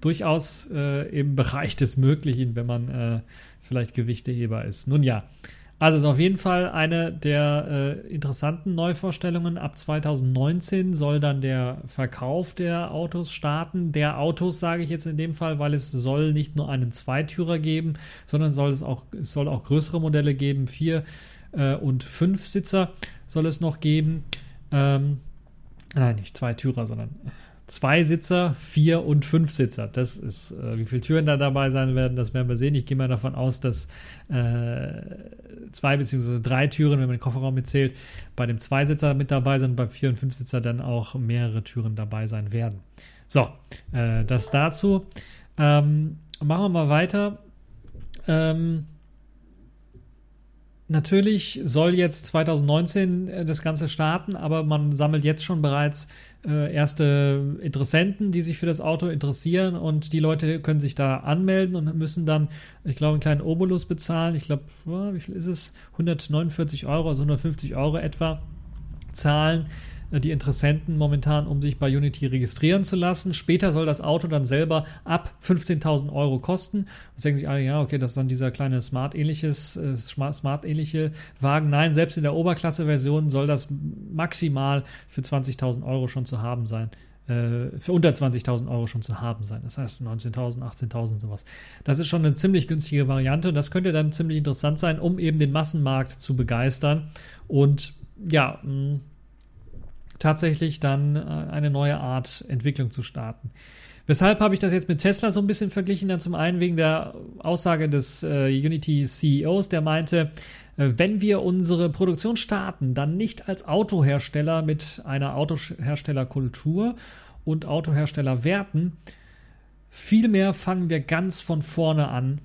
durchaus äh, im Bereich des Möglichen, wenn man äh, vielleicht Gewichteheber ist. Nun ja, also ist auf jeden Fall eine der äh, interessanten Neuvorstellungen. Ab 2019 soll dann der Verkauf der Autos starten. Der Autos sage ich jetzt in dem Fall, weil es soll nicht nur einen Zweitürer geben, sondern soll es auch es soll auch größere Modelle geben. Vier äh, und fünf Sitzer soll es noch geben. Ähm, nein, nicht Zweitürer, sondern zwei Sitzer, vier und fünf Sitzer. Das ist, äh, wie viele Türen da dabei sein werden, das werden wir sehen. Ich gehe mal davon aus, dass äh, zwei bzw. drei Türen, wenn man den Kofferraum mitzählt, bei dem Zweisitzer mit dabei sind, beim vier und fünf Sitzer dann auch mehrere Türen dabei sein werden. So, äh, das dazu. Ähm, machen wir mal weiter. Ähm, Natürlich soll jetzt 2019 äh, das Ganze starten, aber man sammelt jetzt schon bereits äh, erste Interessenten, die sich für das Auto interessieren und die Leute können sich da anmelden und müssen dann, ich glaube, einen kleinen Obolus bezahlen. Ich glaube, wie viel ist es? 149 Euro, also 150 Euro etwa zahlen die Interessenten momentan, um sich bei Unity registrieren zu lassen. Später soll das Auto dann selber ab 15.000 Euro kosten. Und denken sich alle, ja, okay, das ist dann dieser kleine Smart-ähnliches, äh, Smart-ähnliche Wagen. Nein, selbst in der Oberklasse-Version soll das maximal für 20.000 Euro schon zu haben sein äh, für unter 20.000 Euro schon zu haben sein. Das heißt 19.000, 18.000 sowas. Das ist schon eine ziemlich günstige Variante und das könnte dann ziemlich interessant sein, um eben den Massenmarkt zu begeistern und ja, mh, tatsächlich dann äh, eine neue Art Entwicklung zu starten. Weshalb habe ich das jetzt mit Tesla so ein bisschen verglichen? Dann zum einen wegen der Aussage des äh, Unity CEOs, der meinte, äh, wenn wir unsere Produktion starten, dann nicht als Autohersteller mit einer Autoherstellerkultur und Autoherstellerwerten. Vielmehr fangen wir ganz von vorne an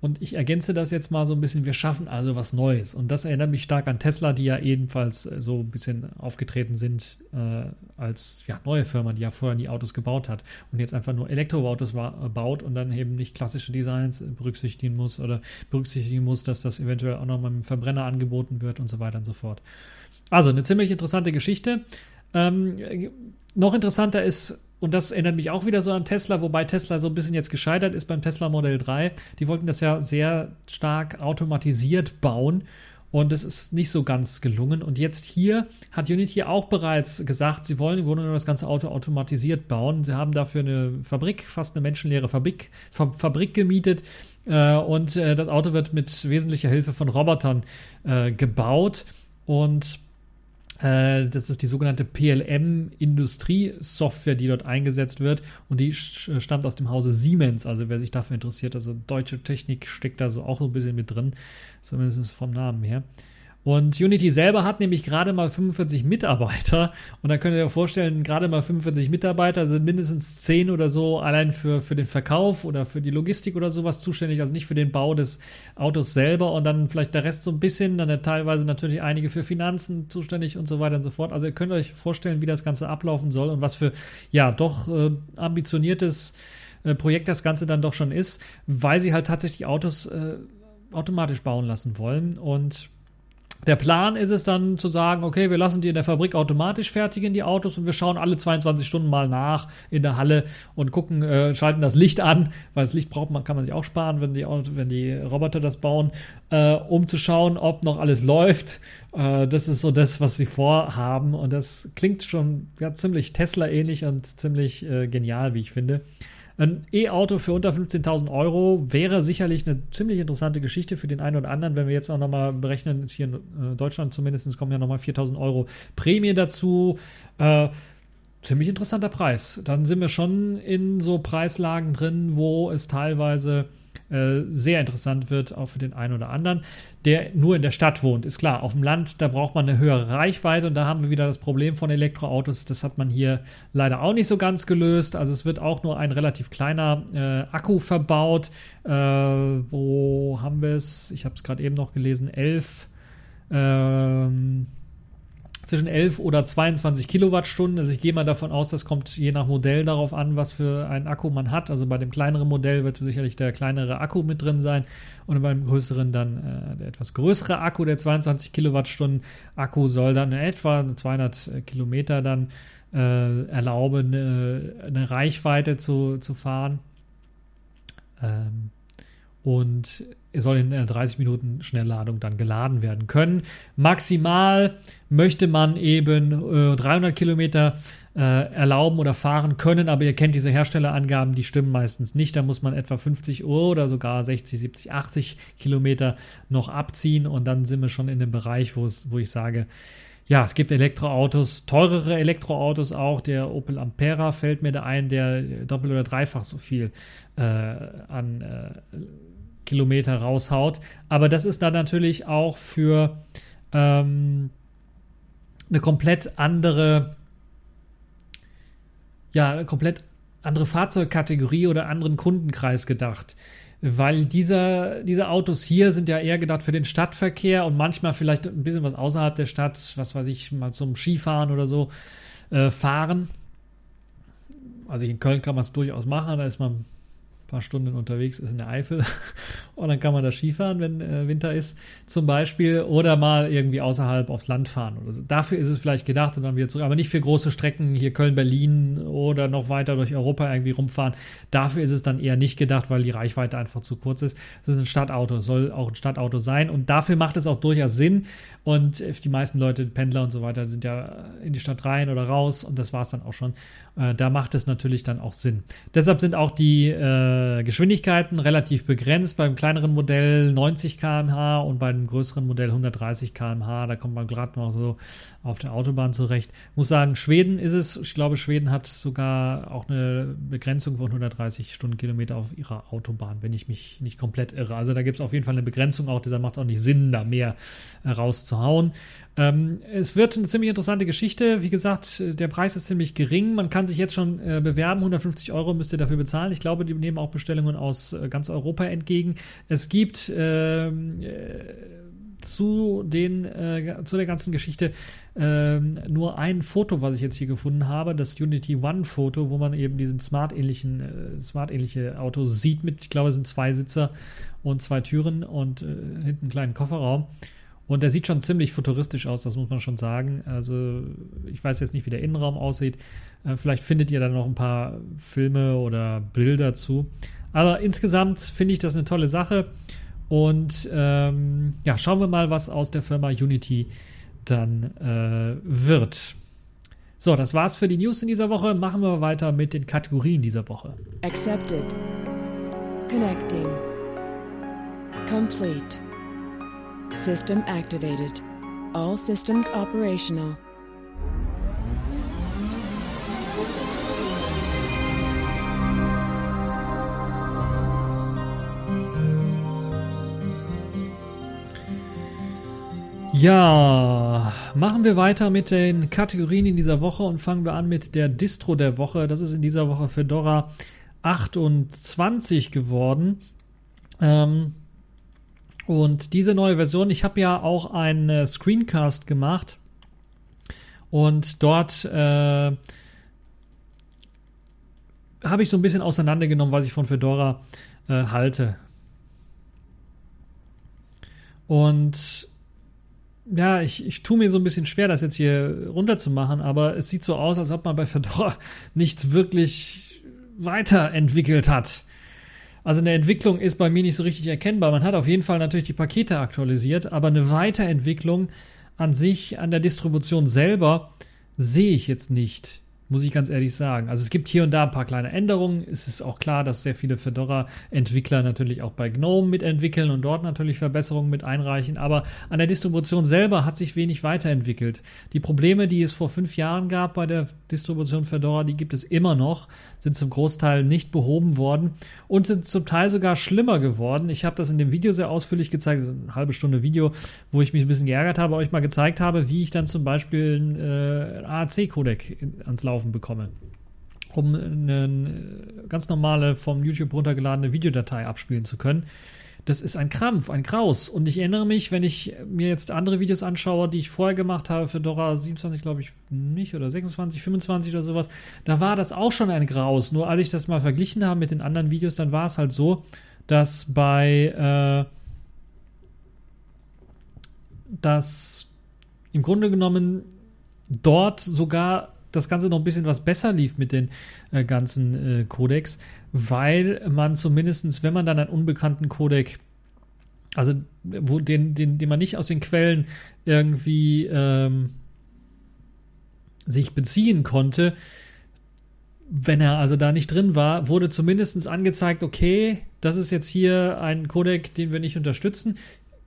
und ich ergänze das jetzt mal so ein bisschen, wir schaffen also was Neues. Und das erinnert mich stark an Tesla, die ja ebenfalls äh, so ein bisschen aufgetreten sind äh, als ja, neue Firma, die ja vorher nie Autos gebaut hat und jetzt einfach nur Elektroautos äh, baut und dann eben nicht klassische Designs berücksichtigen muss oder berücksichtigen muss, dass das eventuell auch noch mal im Verbrenner angeboten wird und so weiter und so fort. Also eine ziemlich interessante Geschichte. Ähm, noch interessanter ist und das erinnert mich auch wieder so an Tesla, wobei Tesla so ein bisschen jetzt gescheitert ist beim Tesla Modell 3. Die wollten das ja sehr stark automatisiert bauen und es ist nicht so ganz gelungen. Und jetzt hier hat Unity auch bereits gesagt, sie wollen im Grunde nur das ganze Auto automatisiert bauen. Sie haben dafür eine Fabrik, fast eine menschenleere Fabrik, Fabrik gemietet. Äh, und äh, das Auto wird mit wesentlicher Hilfe von Robotern äh, gebaut. Und das ist die sogenannte PLM-Industriesoftware, die dort eingesetzt wird. Und die stammt aus dem Hause Siemens. Also wer sich dafür interessiert, also deutsche Technik steckt da so auch so ein bisschen mit drin, zumindest vom Namen her. Und Unity selber hat nämlich gerade mal 45 Mitarbeiter. Und da könnt ihr euch vorstellen, gerade mal 45 Mitarbeiter sind mindestens 10 oder so allein für, für den Verkauf oder für die Logistik oder sowas zuständig, also nicht für den Bau des Autos selber und dann vielleicht der Rest so ein bisschen, dann teilweise natürlich einige für Finanzen zuständig und so weiter und so fort. Also ihr könnt euch vorstellen, wie das Ganze ablaufen soll und was für, ja, doch äh, ambitioniertes äh, Projekt das Ganze dann doch schon ist, weil sie halt tatsächlich Autos äh, automatisch bauen lassen wollen und der Plan ist es dann zu sagen, okay, wir lassen die in der Fabrik automatisch fertigen, die Autos, und wir schauen alle 22 Stunden mal nach in der Halle und gucken, äh, schalten das Licht an, weil das Licht braucht man, kann man sich auch sparen, wenn die, wenn die Roboter das bauen, äh, um zu schauen, ob noch alles läuft. Äh, das ist so das, was sie vorhaben und das klingt schon ja, ziemlich Tesla-ähnlich und ziemlich äh, genial, wie ich finde. Ein E-Auto für unter 15.000 Euro wäre sicherlich eine ziemlich interessante Geschichte für den einen oder anderen, wenn wir jetzt auch nochmal berechnen, hier in äh, Deutschland zumindest kommen ja nochmal 4.000 Euro Prämie dazu. Äh, ziemlich interessanter Preis. Dann sind wir schon in so Preislagen drin, wo es teilweise äh, sehr interessant wird, auch für den einen oder anderen, der nur in der Stadt wohnt. Ist klar, auf dem Land, da braucht man eine höhere Reichweite und da haben wir wieder das Problem von Elektroautos. Das hat man hier leider auch nicht so ganz gelöst. Also es wird auch nur ein relativ kleiner äh, Akku verbaut. Äh, wo haben wir es? Ich habe es gerade eben noch gelesen, 11. Ähm, zwischen 11 oder 22 Kilowattstunden. Also ich gehe mal davon aus, das kommt je nach Modell darauf an, was für einen Akku man hat. Also bei dem kleineren Modell wird sicherlich der kleinere Akku mit drin sein und beim größeren dann äh, der etwas größere Akku, der 22 Kilowattstunden Akku soll dann etwa 200 Kilometer dann äh, erlauben, eine, eine Reichweite zu, zu fahren. Ähm, und er soll in 30 Minuten Schnellladung dann geladen werden können. Maximal möchte man eben äh, 300 Kilometer äh, erlauben oder fahren können, aber ihr kennt diese Herstellerangaben, die stimmen meistens nicht. Da muss man etwa 50 oder sogar 60, 70, 80 Kilometer noch abziehen und dann sind wir schon in dem Bereich, wo ich sage, ja, es gibt Elektroautos, teurere Elektroautos auch. Der Opel Ampera fällt mir da ein, der doppelt oder dreifach so viel äh, an äh, Kilometer raushaut. Aber das ist dann natürlich auch für ähm, eine komplett andere, ja, eine komplett andere Fahrzeugkategorie oder anderen Kundenkreis gedacht. Weil dieser, diese Autos hier sind ja eher gedacht für den Stadtverkehr und manchmal vielleicht ein bisschen was außerhalb der Stadt, was weiß ich, mal zum Skifahren oder so äh, fahren. Also in Köln kann man es durchaus machen, da ist man paar Stunden unterwegs ist in der Eifel und dann kann man da Skifahren, wenn äh, Winter ist zum Beispiel oder mal irgendwie außerhalb aufs Land fahren oder so. Dafür ist es vielleicht gedacht und dann wieder zurück, aber nicht für große Strecken hier Köln-Berlin oder noch weiter durch Europa irgendwie rumfahren. Dafür ist es dann eher nicht gedacht, weil die Reichweite einfach zu kurz ist. Es ist ein Stadtauto, soll auch ein Stadtauto sein und dafür macht es auch durchaus Sinn und die meisten Leute, Pendler und so weiter, sind ja in die Stadt rein oder raus und das war es dann auch schon. Äh, da macht es natürlich dann auch Sinn. Deshalb sind auch die äh, Geschwindigkeiten relativ begrenzt. Beim kleineren Modell 90 km/h und beim größeren Modell 130 km/h. Da kommt man gerade noch so auf der Autobahn zurecht. Muss sagen, Schweden ist es. Ich glaube, Schweden hat sogar auch eine Begrenzung von 130 Stundenkilometer auf ihrer Autobahn, wenn ich mich nicht komplett irre. Also da gibt es auf jeden Fall eine Begrenzung auch. Deshalb macht es auch nicht Sinn, da mehr äh, rauszuhauen. Ähm, es wird eine ziemlich interessante Geschichte. Wie gesagt, der Preis ist ziemlich gering. Man kann sich jetzt schon äh, bewerben. 150 Euro müsst ihr dafür bezahlen. Ich glaube, die nehmen auch Bestellungen aus äh, ganz Europa entgegen. Es gibt ähm, äh, zu, den, äh, zu der ganzen Geschichte ähm, nur ein Foto, was ich jetzt hier gefunden habe, das Unity One Foto, wo man eben diesen Smart-ähnlichen, äh, Smart-ähnliche Auto sieht mit, ich glaube, es sind zwei Sitzer und zwei Türen und äh, hinten einen kleinen Kofferraum. Und der sieht schon ziemlich futuristisch aus, das muss man schon sagen. Also ich weiß jetzt nicht, wie der Innenraum aussieht. Äh, vielleicht findet ihr da noch ein paar Filme oder Bilder zu. Aber insgesamt finde ich das eine tolle Sache. Und ähm, ja, schauen wir mal, was aus der Firma Unity dann äh, wird. So, das war's für die News in dieser Woche. Machen wir weiter mit den Kategorien dieser Woche. Accepted. Connecting. Complete. System activated. All systems operational. Ja, machen wir weiter mit den Kategorien in dieser Woche und fangen wir an mit der Distro der Woche. Das ist in dieser Woche Fedora 28 geworden. Ähm, und diese neue Version, ich habe ja auch einen Screencast gemacht und dort äh, habe ich so ein bisschen auseinandergenommen, was ich von Fedora äh, halte. Und ja, ich, ich tue mir so ein bisschen schwer, das jetzt hier runterzumachen, aber es sieht so aus, als ob man bei Fedora nichts wirklich weiterentwickelt hat. Also eine Entwicklung ist bei mir nicht so richtig erkennbar. Man hat auf jeden Fall natürlich die Pakete aktualisiert, aber eine Weiterentwicklung an sich, an der Distribution selber, sehe ich jetzt nicht muss ich ganz ehrlich sagen. Also es gibt hier und da ein paar kleine Änderungen. Es ist auch klar, dass sehr viele Fedora-Entwickler natürlich auch bei GNOME mitentwickeln und dort natürlich Verbesserungen mit einreichen. Aber an der Distribution selber hat sich wenig weiterentwickelt. Die Probleme, die es vor fünf Jahren gab bei der Distribution Fedora, die gibt es immer noch, sind zum Großteil nicht behoben worden und sind zum Teil sogar schlimmer geworden. Ich habe das in dem Video sehr ausführlich gezeigt, eine halbe Stunde Video, wo ich mich ein bisschen geärgert habe, euch mal gezeigt habe, wie ich dann zum Beispiel einen äh, AAC-Codec ans Laufen Laufen bekomme, um eine ganz normale vom YouTube runtergeladene Videodatei abspielen zu können. Das ist ein Krampf, ein Graus. Und ich erinnere mich, wenn ich mir jetzt andere Videos anschaue, die ich vorher gemacht habe, für Dora 27, glaube ich, nicht, oder 26, 25 oder sowas, da war das auch schon ein Graus. Nur als ich das mal verglichen habe mit den anderen Videos, dann war es halt so, dass bei, äh, dass im Grunde genommen dort sogar das Ganze noch ein bisschen was besser lief mit den äh, ganzen äh, Codecs, weil man zumindestens, wenn man dann einen unbekannten Codec, also wo den, den, den man nicht aus den Quellen irgendwie ähm, sich beziehen konnte, wenn er also da nicht drin war, wurde zumindest angezeigt, okay, das ist jetzt hier ein Codec, den wir nicht unterstützen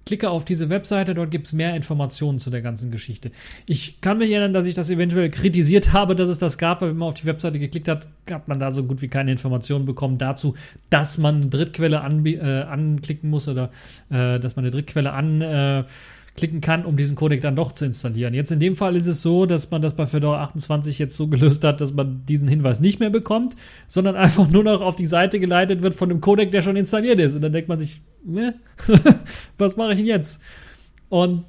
klicke auf diese Webseite, dort gibt es mehr Informationen zu der ganzen Geschichte. Ich kann mich erinnern, dass ich das eventuell kritisiert habe, dass es das gab, weil wenn man auf die Webseite geklickt hat, hat man da so gut wie keine Informationen bekommen dazu, dass man eine Drittquelle äh, anklicken muss oder äh, dass man eine Drittquelle an äh, klicken kann, um diesen Codec dann doch zu installieren. Jetzt in dem Fall ist es so, dass man das bei Fedora 28 jetzt so gelöst hat, dass man diesen Hinweis nicht mehr bekommt, sondern einfach nur noch auf die Seite geleitet wird von dem Codec, der schon installiert ist. Und dann denkt man sich, ne, was mache ich denn jetzt? Und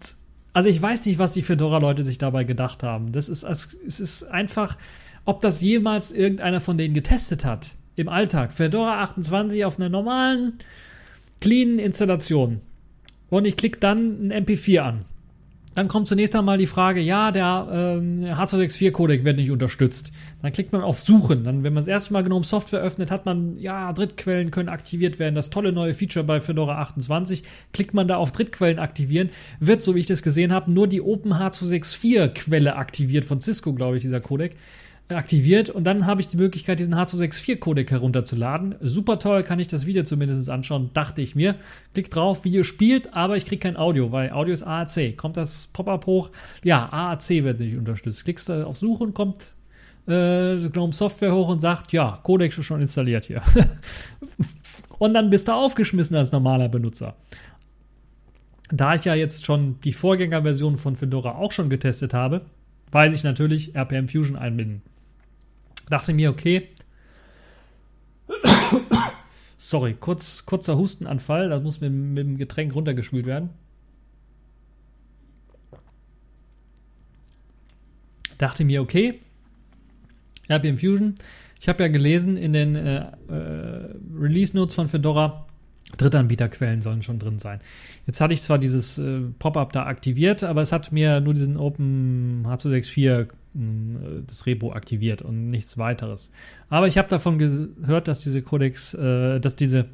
also ich weiß nicht, was die Fedora-Leute sich dabei gedacht haben. Das ist, es ist einfach, ob das jemals irgendeiner von denen getestet hat im Alltag. Fedora 28 auf einer normalen, cleanen Installation und ich klicke dann ein MP4 an. Dann kommt zunächst einmal die Frage, ja, der ähm, H264-Codec wird nicht unterstützt. Dann klickt man auf Suchen. Dann, wenn man das erste Mal GNOME Software öffnet, hat man, ja, Drittquellen können aktiviert werden. Das tolle neue Feature bei Fedora 28. Klickt man da auf Drittquellen aktivieren, wird, so wie ich das gesehen habe, nur die OpenH264-Quelle aktiviert von Cisco, glaube ich, dieser Codec aktiviert und dann habe ich die Möglichkeit, diesen H264-Codec herunterzuladen. Super toll, kann ich das Video zumindest anschauen, dachte ich mir. Klick drauf, Video spielt, aber ich kriege kein Audio, weil Audio ist AAC. Kommt das Pop-up hoch? Ja, AAC wird nicht unterstützt. Klickst du auf Suchen, kommt äh, GNOME Software hoch und sagt, ja, Codec ist schon installiert hier. und dann bist du aufgeschmissen als normaler Benutzer. Da ich ja jetzt schon die Vorgängerversion von Fedora auch schon getestet habe, weiß ich natürlich RPM Fusion einbinden. Dachte mir, okay. Sorry, kurz, kurzer Hustenanfall. Das muss mit, mit dem Getränk runtergespült werden. Dachte mir, okay. RPM Fusion. Ich habe ja gelesen in den äh, äh, Release Notes von Fedora, Drittanbieterquellen sollen schon drin sein. Jetzt hatte ich zwar dieses äh, Pop-up da aktiviert, aber es hat mir nur diesen Open H264 hm, das Repo aktiviert und nichts weiteres. Aber ich habe davon gehört, dass diese Codecs, äh, dass diese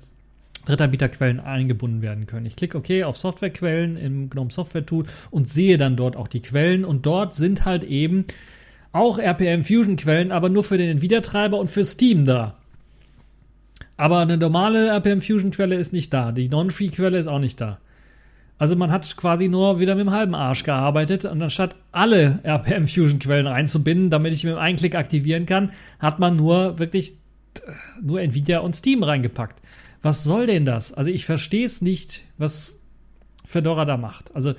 Drittanbieterquellen eingebunden werden können. Ich klicke OK auf Softwarequellen im GNOME Software Tool und sehe dann dort auch die Quellen und dort sind halt eben auch RPM Fusion Quellen, aber nur für den Nvidia-Treiber und für Steam da. Aber eine normale RPM Fusion Quelle ist nicht da. Die Non-Free Quelle ist auch nicht da. Also man hat quasi nur wieder mit dem halben Arsch gearbeitet und anstatt alle RPM Fusion Quellen einzubinden, damit ich mit einem Einklick aktivieren kann, hat man nur wirklich nur Nvidia und Steam reingepackt. Was soll denn das? Also ich verstehe es nicht, was Fedora da macht. Also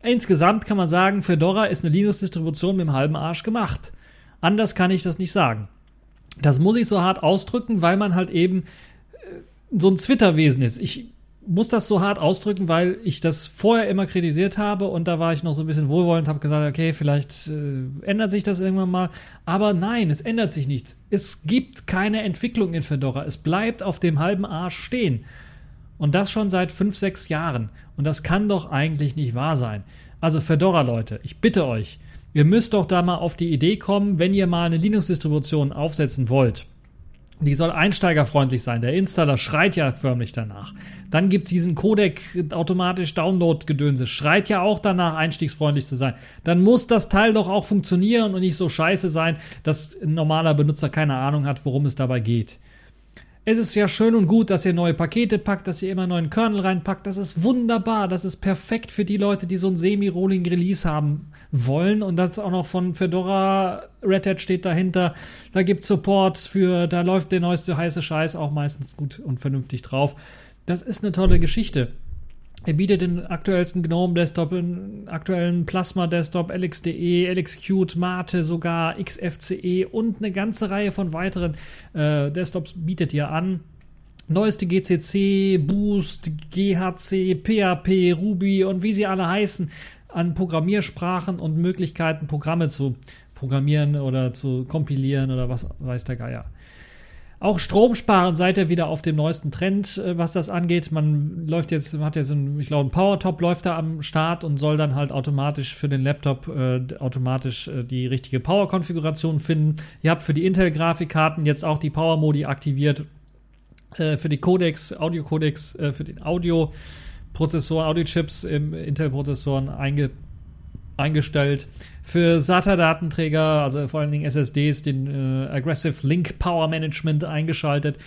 insgesamt kann man sagen, Fedora ist eine Linux-Distribution mit dem halben Arsch gemacht. Anders kann ich das nicht sagen. Das muss ich so hart ausdrücken, weil man halt eben äh, so ein Twitter-Wesen ist. Ich muss das so hart ausdrücken, weil ich das vorher immer kritisiert habe und da war ich noch so ein bisschen wohlwollend, habe gesagt, okay, vielleicht äh, ändert sich das irgendwann mal. Aber nein, es ändert sich nichts. Es gibt keine Entwicklung in Fedora. Es bleibt auf dem halben Arsch stehen. Und das schon seit fünf, sechs Jahren. Und das kann doch eigentlich nicht wahr sein. Also Fedora, Leute, ich bitte euch, ihr müsst doch da mal auf die Idee kommen, wenn ihr mal eine Linux-Distribution aufsetzen wollt die soll einsteigerfreundlich sein. Der Installer schreit ja förmlich danach. Dann gibt es diesen Codec automatisch Download-Gedönse. Schreit ja auch danach, einstiegsfreundlich zu sein. Dann muss das Teil doch auch funktionieren und nicht so scheiße sein, dass ein normaler Benutzer keine Ahnung hat, worum es dabei geht. Es ist ja schön und gut, dass ihr neue Pakete packt, dass ihr immer neuen Kernel reinpackt. Das ist wunderbar. Das ist perfekt für die Leute, die so ein Semi-Rolling Release haben wollen. Und das auch noch von Fedora, Red Hat steht dahinter. Da gibt es Support für, da läuft der neueste heiße Scheiß auch meistens gut und vernünftig drauf. Das ist eine tolle Geschichte. Er bietet den aktuellsten GNOME Desktop, den aktuellen Plasma Desktop, LXDE, LXQt, Mate sogar, XFCE und eine ganze Reihe von weiteren äh, Desktops bietet ihr an. Neueste GCC, Boost, GHC, PHP, Ruby und wie sie alle heißen, an Programmiersprachen und Möglichkeiten, Programme zu programmieren oder zu kompilieren oder was weiß der Geier. Auch Stromsparen seid ihr wieder auf dem neuesten Trend, äh, was das angeht. Man läuft jetzt, hat jetzt, ein, ich glaube, ein Powertop läuft da am Start und soll dann halt automatisch für den Laptop äh, automatisch äh, die richtige Power-Konfiguration finden. Ihr habt für die Intel-Grafikkarten jetzt auch die Power-Modi aktiviert. Äh, für die Codecs, Audio-Codecs, äh, für den Audio-Prozessor, Audio-Chips im Intel-Prozessoren eingebaut eingestellt. Für SATA-Datenträger, also vor allen Dingen SSDs, den äh, Aggressive Link Power Management eingeschaltet.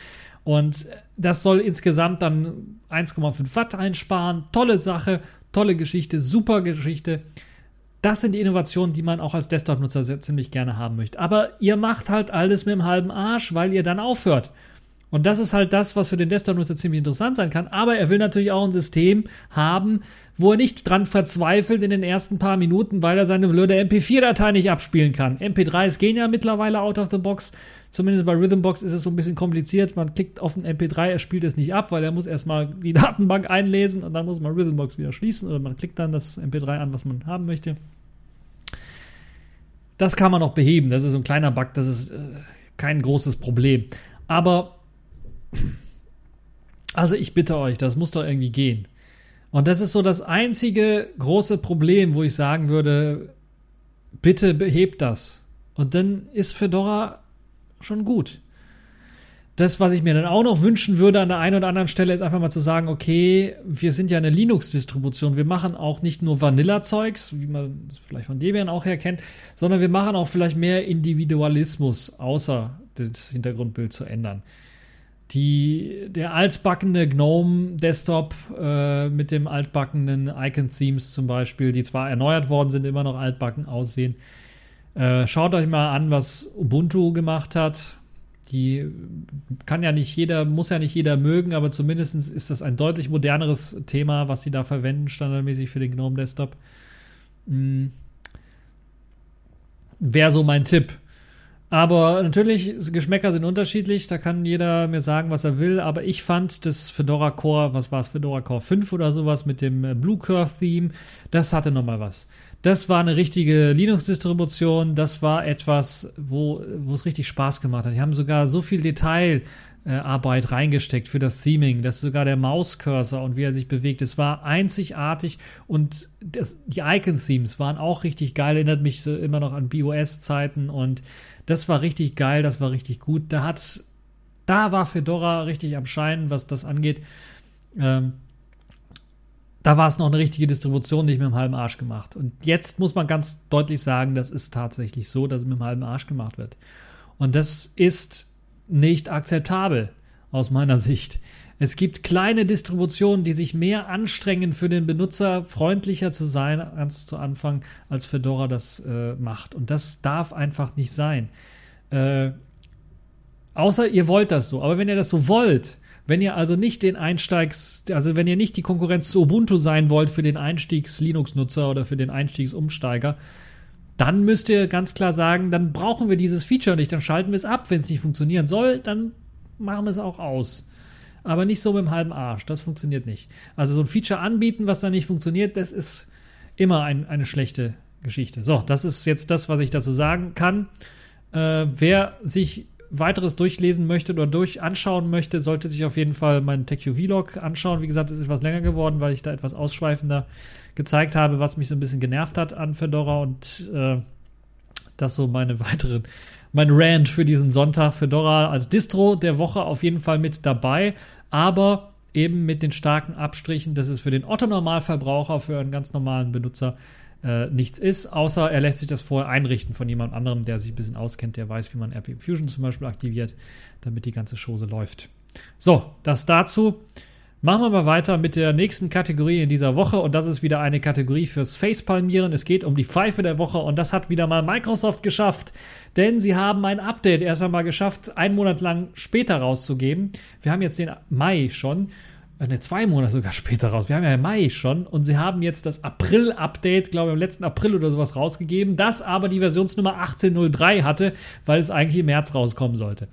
Und das soll insgesamt dann 1,5 Watt einsparen. Tolle Sache, tolle Geschichte, super Geschichte. Das sind die Innovationen, die man auch als Desktop-Nutzer ziemlich gerne haben möchte. Aber ihr macht halt alles mit dem halben Arsch, weil ihr dann aufhört. Und das ist halt das, was für den Desktop-Nutzer ziemlich interessant sein kann. Aber er will natürlich auch ein System haben, wo er nicht dran verzweifelt in den ersten paar Minuten, weil er seine blöde MP4-Datei nicht abspielen kann. MP3s gehen ja mittlerweile out of the box. Zumindest bei Rhythmbox ist es so ein bisschen kompliziert. Man klickt auf ein MP3, er spielt es nicht ab, weil er muss erstmal die Datenbank einlesen und dann muss man Rhythmbox wieder schließen oder man klickt dann das MP3 an, was man haben möchte. Das kann man noch beheben. Das ist so ein kleiner Bug, das ist äh, kein großes Problem. Aber also ich bitte euch, das muss doch irgendwie gehen. Und das ist so das einzige große Problem, wo ich sagen würde, bitte behebt das. Und dann ist Fedora schon gut. Das, was ich mir dann auch noch wünschen würde an der einen oder anderen Stelle, ist einfach mal zu sagen, okay, wir sind ja eine Linux-Distribution. Wir machen auch nicht nur Vanilla-Zeugs, wie man es vielleicht von Debian auch her kennt, sondern wir machen auch vielleicht mehr Individualismus, außer das Hintergrundbild zu ändern die, der altbackene GNOME Desktop äh, mit dem altbackenen Icon Themes zum Beispiel, die zwar erneuert worden sind, immer noch altbacken aussehen. Äh, schaut euch mal an, was Ubuntu gemacht hat. Die kann ja nicht jeder, muss ja nicht jeder mögen, aber zumindest ist das ein deutlich moderneres Thema, was sie da verwenden, standardmäßig für den GNOME Desktop. Hm. Wäre so mein Tipp. Aber natürlich, Geschmäcker sind unterschiedlich, da kann jeder mir sagen, was er will, aber ich fand das Fedora Core, was war es, Fedora Core 5 oder sowas mit dem äh, Blue Curve Theme, das hatte nochmal was. Das war eine richtige Linux-Distribution, das war etwas, wo, es richtig Spaß gemacht hat. Die haben sogar so viel Detail äh, reingesteckt für das Theming, dass sogar der Mauscursor und wie er sich bewegt, es war einzigartig und das, die Icon-Themes waren auch richtig geil, erinnert mich so immer noch an BOS-Zeiten und das war richtig geil, das war richtig gut. Da hat, da war Fedora richtig am Scheinen, was das angeht. Ähm, da war es noch eine richtige Distribution, nicht mit dem halben Arsch gemacht. Und jetzt muss man ganz deutlich sagen, das ist tatsächlich so, dass es mit dem halben Arsch gemacht wird. Und das ist nicht akzeptabel aus meiner Sicht. Es gibt kleine Distributionen, die sich mehr anstrengen, für den Benutzer freundlicher zu sein, ganz zu Anfang, als Fedora das äh, macht. Und das darf einfach nicht sein. Äh, außer ihr wollt das so. Aber wenn ihr das so wollt, Wenn ihr also nicht den Einsteigs, also wenn ihr nicht die Konkurrenz zu Ubuntu sein wollt für den Einstiegs-Linux-Nutzer oder für den Einstiegsumsteiger, dann müsst ihr ganz klar sagen, dann brauchen wir dieses Feature nicht, dann schalten wir es ab. Wenn es nicht funktionieren soll, dann machen wir es auch aus. Aber nicht so mit dem halben Arsch, das funktioniert nicht. Also so ein Feature anbieten, was dann nicht funktioniert, das ist immer ein, eine schlechte Geschichte. So, das ist jetzt das, was ich dazu sagen kann. Äh, wer sich weiteres durchlesen möchte oder durch anschauen möchte, sollte sich auf jeden Fall meinen TechU-Vlog anschauen. Wie gesagt, es ist etwas länger geworden, weil ich da etwas ausschweifender gezeigt habe, was mich so ein bisschen genervt hat an Fedora und äh, das so meine weiteren, mein Rant für diesen Sonntag. Fedora als Distro der Woche auf jeden Fall mit dabei, aber eben mit den starken Abstrichen, dass es für den Otto-Normalverbraucher, für einen ganz normalen Benutzer äh, nichts ist, außer er lässt sich das vorher einrichten von jemand anderem, der sich ein bisschen auskennt, der weiß, wie man RP Fusion zum Beispiel aktiviert, damit die ganze Chose läuft. So, das dazu. Machen wir mal weiter mit der nächsten Kategorie in dieser Woche und das ist wieder eine Kategorie fürs Facepalmieren. Es geht um die Pfeife der Woche und das hat wieder mal Microsoft geschafft, denn sie haben ein Update erst einmal geschafft, einen Monat lang später rauszugeben. Wir haben jetzt den Mai schon ne, zwei Monate sogar später raus. Wir haben ja Mai schon und sie haben jetzt das April-Update, glaube ich, im letzten April oder sowas rausgegeben, das aber die Versionsnummer 1803 hatte, weil es eigentlich im März rauskommen sollte.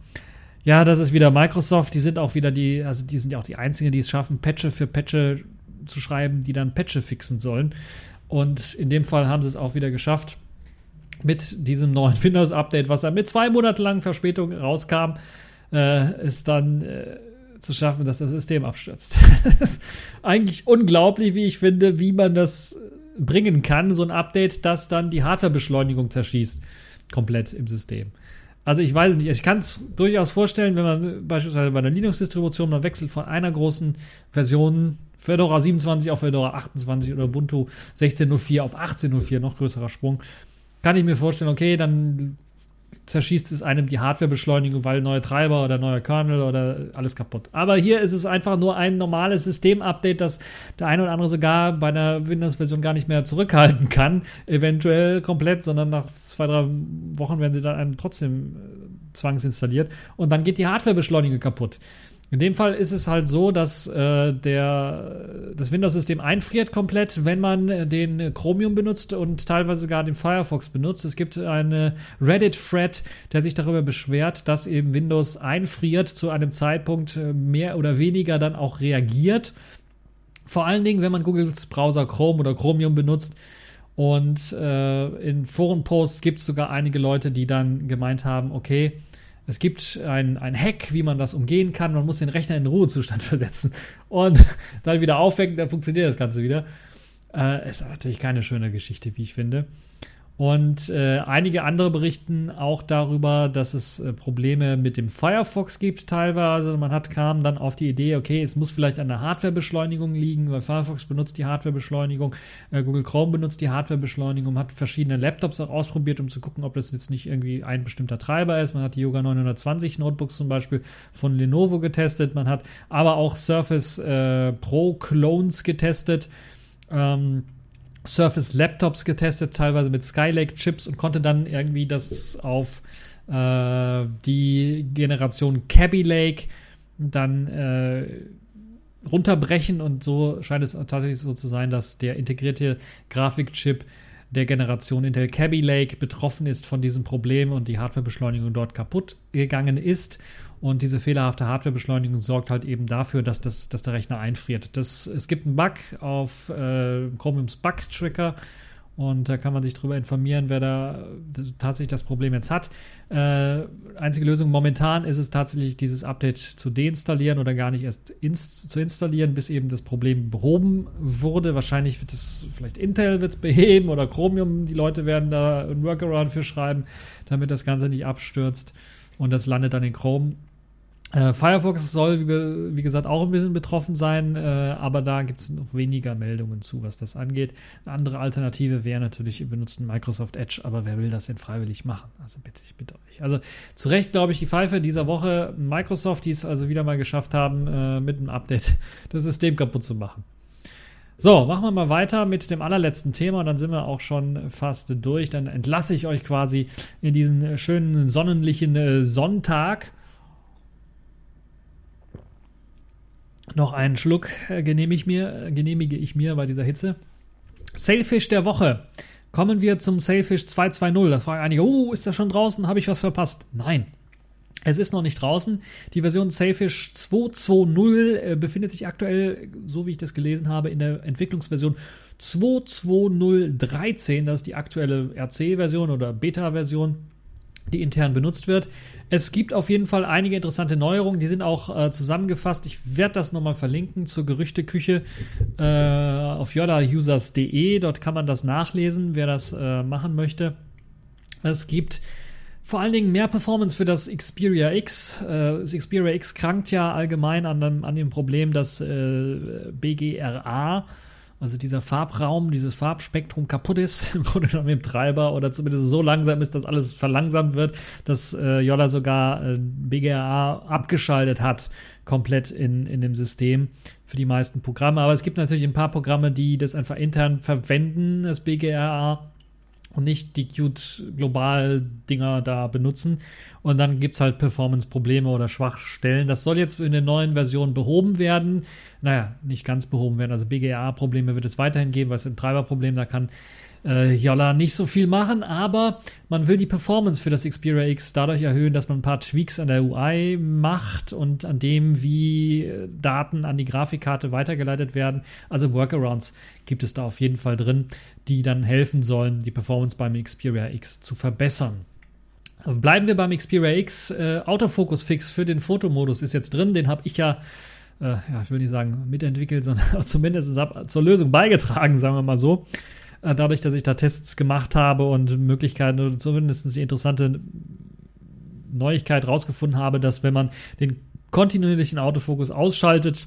Ja, das ist wieder Microsoft. Die sind auch wieder die, also die sind ja auch die einzigen, die es schaffen, Patche für Patche zu schreiben, die dann Patche fixen sollen. Und in dem Fall haben sie es auch wieder geschafft, mit diesem neuen Windows-Update, was dann mit zwei Monate langen Verspätung rauskam, äh, ist dann äh, zu schaffen, dass das System abstürzt. eigentlich unglaublich, wie ich finde, wie man das bringen kann, so ein Update, das dann die Hardwarebeschleunigung zerschießt, komplett im System. Also ich weiß nicht, ich kann es durchaus vorstellen, wenn man beispielsweise bei einer Linux-Distribution, man wechselt von einer großen Version Fedora 27 auf Fedora 28 oder Ubuntu 16.04 auf 18.04, noch größerer Sprung, kann ich mir vorstellen, okay, dann zerschießt es einem die Hardwarebeschleunigung, weil neue Treiber oder neuer Kernel oder alles kaputt. Aber hier ist es einfach nur ein normales System-Update, das der eine oder andere sogar bei einer Windows-Version gar nicht mehr zurückhalten kann, eventuell komplett, sondern nach zwei, drei Wochen werden sie dann einem trotzdem äh, zwangsinstalliert und dann geht die Hardwarebeschleunigung kaputt. In dem Fall ist es halt so, dass äh, der, das Windows-System einfriert komplett, wenn man den Chromium benutzt und teilweise sogar den Firefox benutzt. Es gibt einen Reddit-Thread, der sich darüber beschwert, dass eben Windows einfriert zu einem Zeitpunkt äh, mehr oder weniger dann auch reagiert. Vor allen Dingen, wenn man Googles Browser Chrome oder Chromium benutzt. Und äh, in Forenposts gibt es sogar einige Leute, die dann gemeint haben, okay, es gibt ein, ein Hack, wie man das umgehen kann. Man muss den Rechner in den Ruhezustand versetzen und dann wieder aufwecken, dann funktioniert das Ganze wieder. Äh, ist natürlich keine schöne Geschichte, wie ich finde. Und äh, einige andere berichten auch darüber, dass es äh, Probleme mit dem Firefox gibt teilweise. Man hat kam dann auf die Idee, okay, es muss vielleicht an der Hardwarebeschleunigung liegen, weil Firefox benutzt die Hardwarebeschleunigung, äh, Google Chrome benutzt die Hardwarebeschleunigung, hat verschiedene Laptops auch ausprobiert, um zu gucken, ob das jetzt nicht irgendwie ein bestimmter Treiber ist. Man hat die Yoga 920 Notebooks zum Beispiel von Lenovo getestet, man hat aber auch Surface äh, Pro Clones getestet. Ähm, Surface Laptops getestet, teilweise mit Skylake-Chips und konnte dann irgendwie das auf äh, die Generation Cabby Lake dann äh, runterbrechen. Und so scheint es tatsächlich so zu sein, dass der integrierte Grafikchip der Generation Intel Cabby Lake betroffen ist von diesem Problem und die Hardwarebeschleunigung dort kaputt gegangen ist. Und diese fehlerhafte Hardwarebeschleunigung sorgt halt eben dafür, dass, das, dass der Rechner einfriert. Das, es gibt einen Bug auf äh, Chromiums Bug Tracker und da kann man sich darüber informieren, wer da tatsächlich das Problem jetzt hat. Äh, einzige Lösung momentan ist es tatsächlich, dieses Update zu deinstallieren oder gar nicht erst inst zu installieren, bis eben das Problem behoben wurde. Wahrscheinlich wird es, vielleicht Intel wird es beheben oder Chromium, die Leute werden da ein Workaround für schreiben, damit das Ganze nicht abstürzt und das landet dann in Chrome. Äh, Firefox soll, wie, wie, gesagt, auch ein bisschen betroffen sein, äh, aber da gibt es noch weniger Meldungen zu, was das angeht. Eine andere Alternative wäre natürlich, ihr benutzt Microsoft Edge, aber wer will das denn freiwillig machen? Also bitte, ich bitte euch. Also zu Recht, glaube ich, die Pfeife dieser Woche Microsoft, die es also wieder mal geschafft haben, äh, mit einem Update das System kaputt zu machen. So, machen wir mal weiter mit dem allerletzten Thema und dann sind wir auch schon fast durch. Dann entlasse ich euch quasi in diesen schönen sonnenlichen äh, Sonntag Noch einen Schluck äh, genehmige ich, mir, genehmige ich mir bei dieser Hitze. Sailfish der Woche. Kommen wir zum Sailfish 220. Da fragen einige, oh, ist das schon draußen? Habe ich was verpasst? Nein. Es ist noch nicht draußen. Die Version Sailfish 220 äh, befindet sich aktuell, so wie ich das gelesen habe, in der Entwicklungsversion 22013. Das ist die aktuelle RC-Version oder Beta-Version, die intern benutzt wird. Es gibt auf jeden Fall einige interessante Neuerungen, die sind auch äh, zusammengefasst. Ich werde das nochmal verlinken zur Gerüchteküche äh, auf yodausers.de. Dort kann man das nachlesen, wer das äh, machen möchte. Es gibt vor allen Dingen mehr Performance für das Xperia X. Äh, das Xperia X krankt ja allgemein an, an dem Problem, dass äh, BGRA, also dieser Farbraum, dieses Farbspektrum kaputt ist, im Grunde genommen im Treiber oder zumindest so langsam ist, dass alles verlangsamt wird, dass äh, Yola sogar äh, BGRA abgeschaltet hat, komplett in, in dem System für die meisten Programme. Aber es gibt natürlich ein paar Programme, die das einfach intern verwenden, das BGRA und nicht die cute Global-Dinger da benutzen. Und dann gibt es halt Performance-Probleme oder Schwachstellen. Das soll jetzt in der neuen Version behoben werden. Naja, nicht ganz behoben werden. Also BGA-Probleme wird es weiterhin geben, weil es ein Treiberproblem, da kann äh, Yola nicht so viel machen, aber man will die Performance für das Xperia X dadurch erhöhen, dass man ein paar Tweaks an der UI macht und an dem, wie äh, Daten an die Grafikkarte weitergeleitet werden. Also Workarounds gibt es da auf jeden Fall drin, die dann helfen sollen, die Performance beim Xperia X zu verbessern. Bleiben wir beim Xperia X. Äh, Autofokus Fix für den Fotomodus ist jetzt drin. Den habe ich ja, äh, ja, ich will nicht sagen mitentwickelt, sondern zumindest zur Lösung beigetragen, sagen wir mal so. Äh, dadurch, dass ich da Tests gemacht habe und Möglichkeiten oder zumindest die interessante Neuigkeit rausgefunden habe, dass wenn man den kontinuierlichen Autofokus ausschaltet,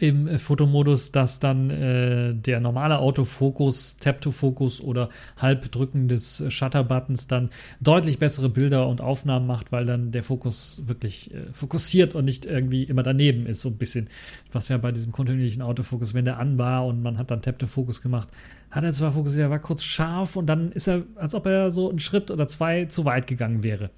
im Fotomodus, dass dann äh, der normale Autofokus, Tap-to-Focus oder Halbdrücken des Shutter-Buttons dann deutlich bessere Bilder und Aufnahmen macht, weil dann der Fokus wirklich äh, fokussiert und nicht irgendwie immer daneben ist, so ein bisschen. Was ja bei diesem kontinuierlichen Autofokus, wenn der an war und man hat dann Tap-to-Focus gemacht, hat er zwar fokussiert, er war kurz scharf und dann ist er, als ob er so einen Schritt oder zwei zu weit gegangen wäre.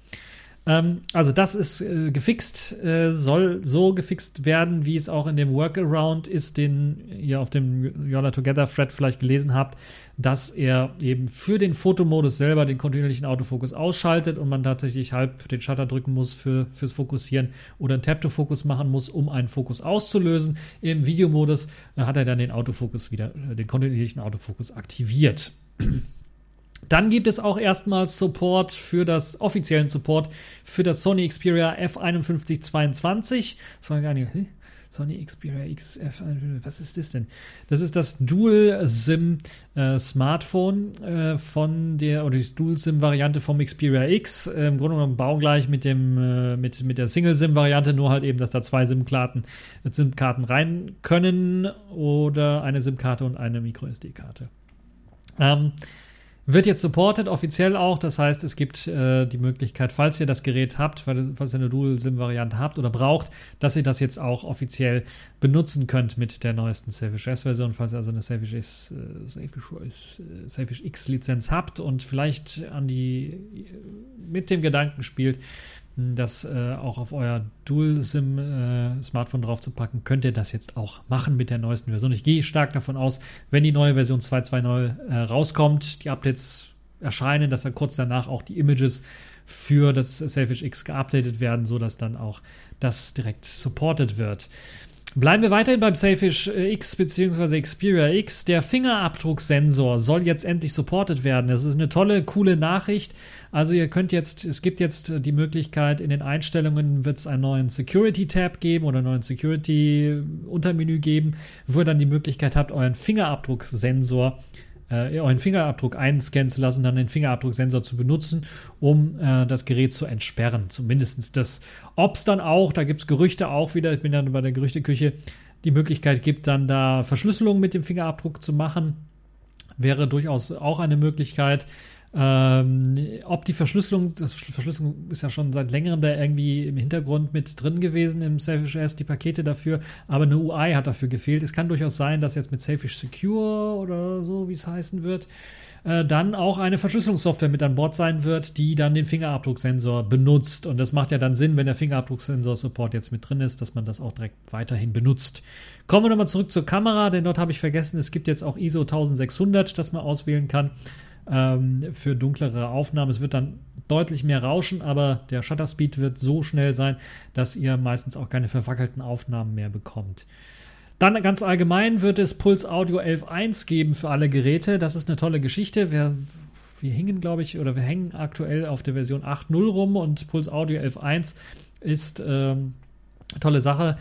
Ähm, also das ist äh, gefixt, äh, soll so gefixt werden, wie es auch in dem Workaround ist, den ihr auf dem Yola Together Thread vielleicht gelesen habt, dass er eben für den Fotomodus selber den kontinuierlichen Autofokus ausschaltet und man tatsächlich halb den Shutter drücken muss für, fürs Fokussieren oder einen Tap-to-Focus machen muss, um einen Fokus auszulösen. Im Videomodus äh, hat er dann den Autofokus wieder, äh, den kontinuierlichen Autofokus aktiviert. Dann gibt es auch erstmals Support für das offiziellen Support für das Sony Xperia F5122. Das war gar nicht. Sony Xperia X F51, was ist das denn? Das ist das Dual SIM äh, Smartphone äh, von der oder die Dual SIM Variante vom Xperia X. Äh, Im Grunde genommen baugleich mit dem äh, mit mit der Single SIM Variante, nur halt eben, dass da zwei SIM-Karten SIM Karten rein können oder eine SIM-Karte und eine Micro SD Karte. Ähm, wird jetzt supported, offiziell auch. Das heißt, es gibt äh, die Möglichkeit, falls ihr das Gerät habt, falls ihr eine Dual-SIM-Variante habt oder braucht, dass ihr das jetzt auch offiziell benutzen könnt mit der neuesten Selfish S-Version. Falls ihr also eine Selfish, S, äh, Selfish, äh, Selfish X-Lizenz habt und vielleicht an die mit dem Gedanken spielt, das äh, auch auf euer Dual-SIM-Smartphone äh, draufzupacken, könnt ihr das jetzt auch machen mit der neuesten Version. Ich gehe stark davon aus, wenn die neue Version 2.2.0 äh, rauskommt, die Updates erscheinen, dass dann kurz danach auch die Images für das Selfish X geupdatet werden, sodass dann auch das direkt supported wird. Bleiben wir weiterhin beim Safish X bzw. Xperia X. Der Fingerabdrucksensor soll jetzt endlich supported werden. Das ist eine tolle, coole Nachricht. Also ihr könnt jetzt, es gibt jetzt die Möglichkeit, in den Einstellungen wird es einen neuen Security-Tab geben oder einen neuen Security-Untermenü geben, wo ihr dann die Möglichkeit habt, euren Fingerabdrucksensor äh, euren Fingerabdruck einscannen zu lassen, dann den Fingerabdrucksensor zu benutzen, um äh, das Gerät zu entsperren. Zumindest das. Ob es dann auch, da gibt es Gerüchte auch wieder, ich bin dann bei der Gerüchteküche, die Möglichkeit gibt, dann da Verschlüsselung mit dem Fingerabdruck zu machen, wäre durchaus auch eine Möglichkeit. Ähm, ob die Verschlüsselung, das Verschlüsselung ist ja schon seit längerem da irgendwie im Hintergrund mit drin gewesen im Selfish S, die Pakete dafür, aber eine UI hat dafür gefehlt. Es kann durchaus sein, dass jetzt mit Selfish Secure oder so, wie es heißen wird, äh, dann auch eine Verschlüsselungssoftware mit an Bord sein wird, die dann den Fingerabdrucksensor benutzt. Und das macht ja dann Sinn, wenn der Fingerabdrucksensor-Support jetzt mit drin ist, dass man das auch direkt weiterhin benutzt. Kommen wir nochmal zurück zur Kamera, denn dort habe ich vergessen, es gibt jetzt auch ISO 1600, das man auswählen kann ähm, für dunklere Aufnahmen. Es wird dann deutlich mehr rauschen, aber der Shutter Speed wird so schnell sein, dass ihr meistens auch keine verwackelten Aufnahmen mehr bekommt. Dann ganz allgemein wird es Puls Audio 11.1 geben für alle Geräte. Das ist eine tolle Geschichte. Wir, wir hingen, glaube ich, oder wir hängen aktuell auf der Version 8.0 rum und Puls Audio 11.1 ist ähm, eine tolle Sache.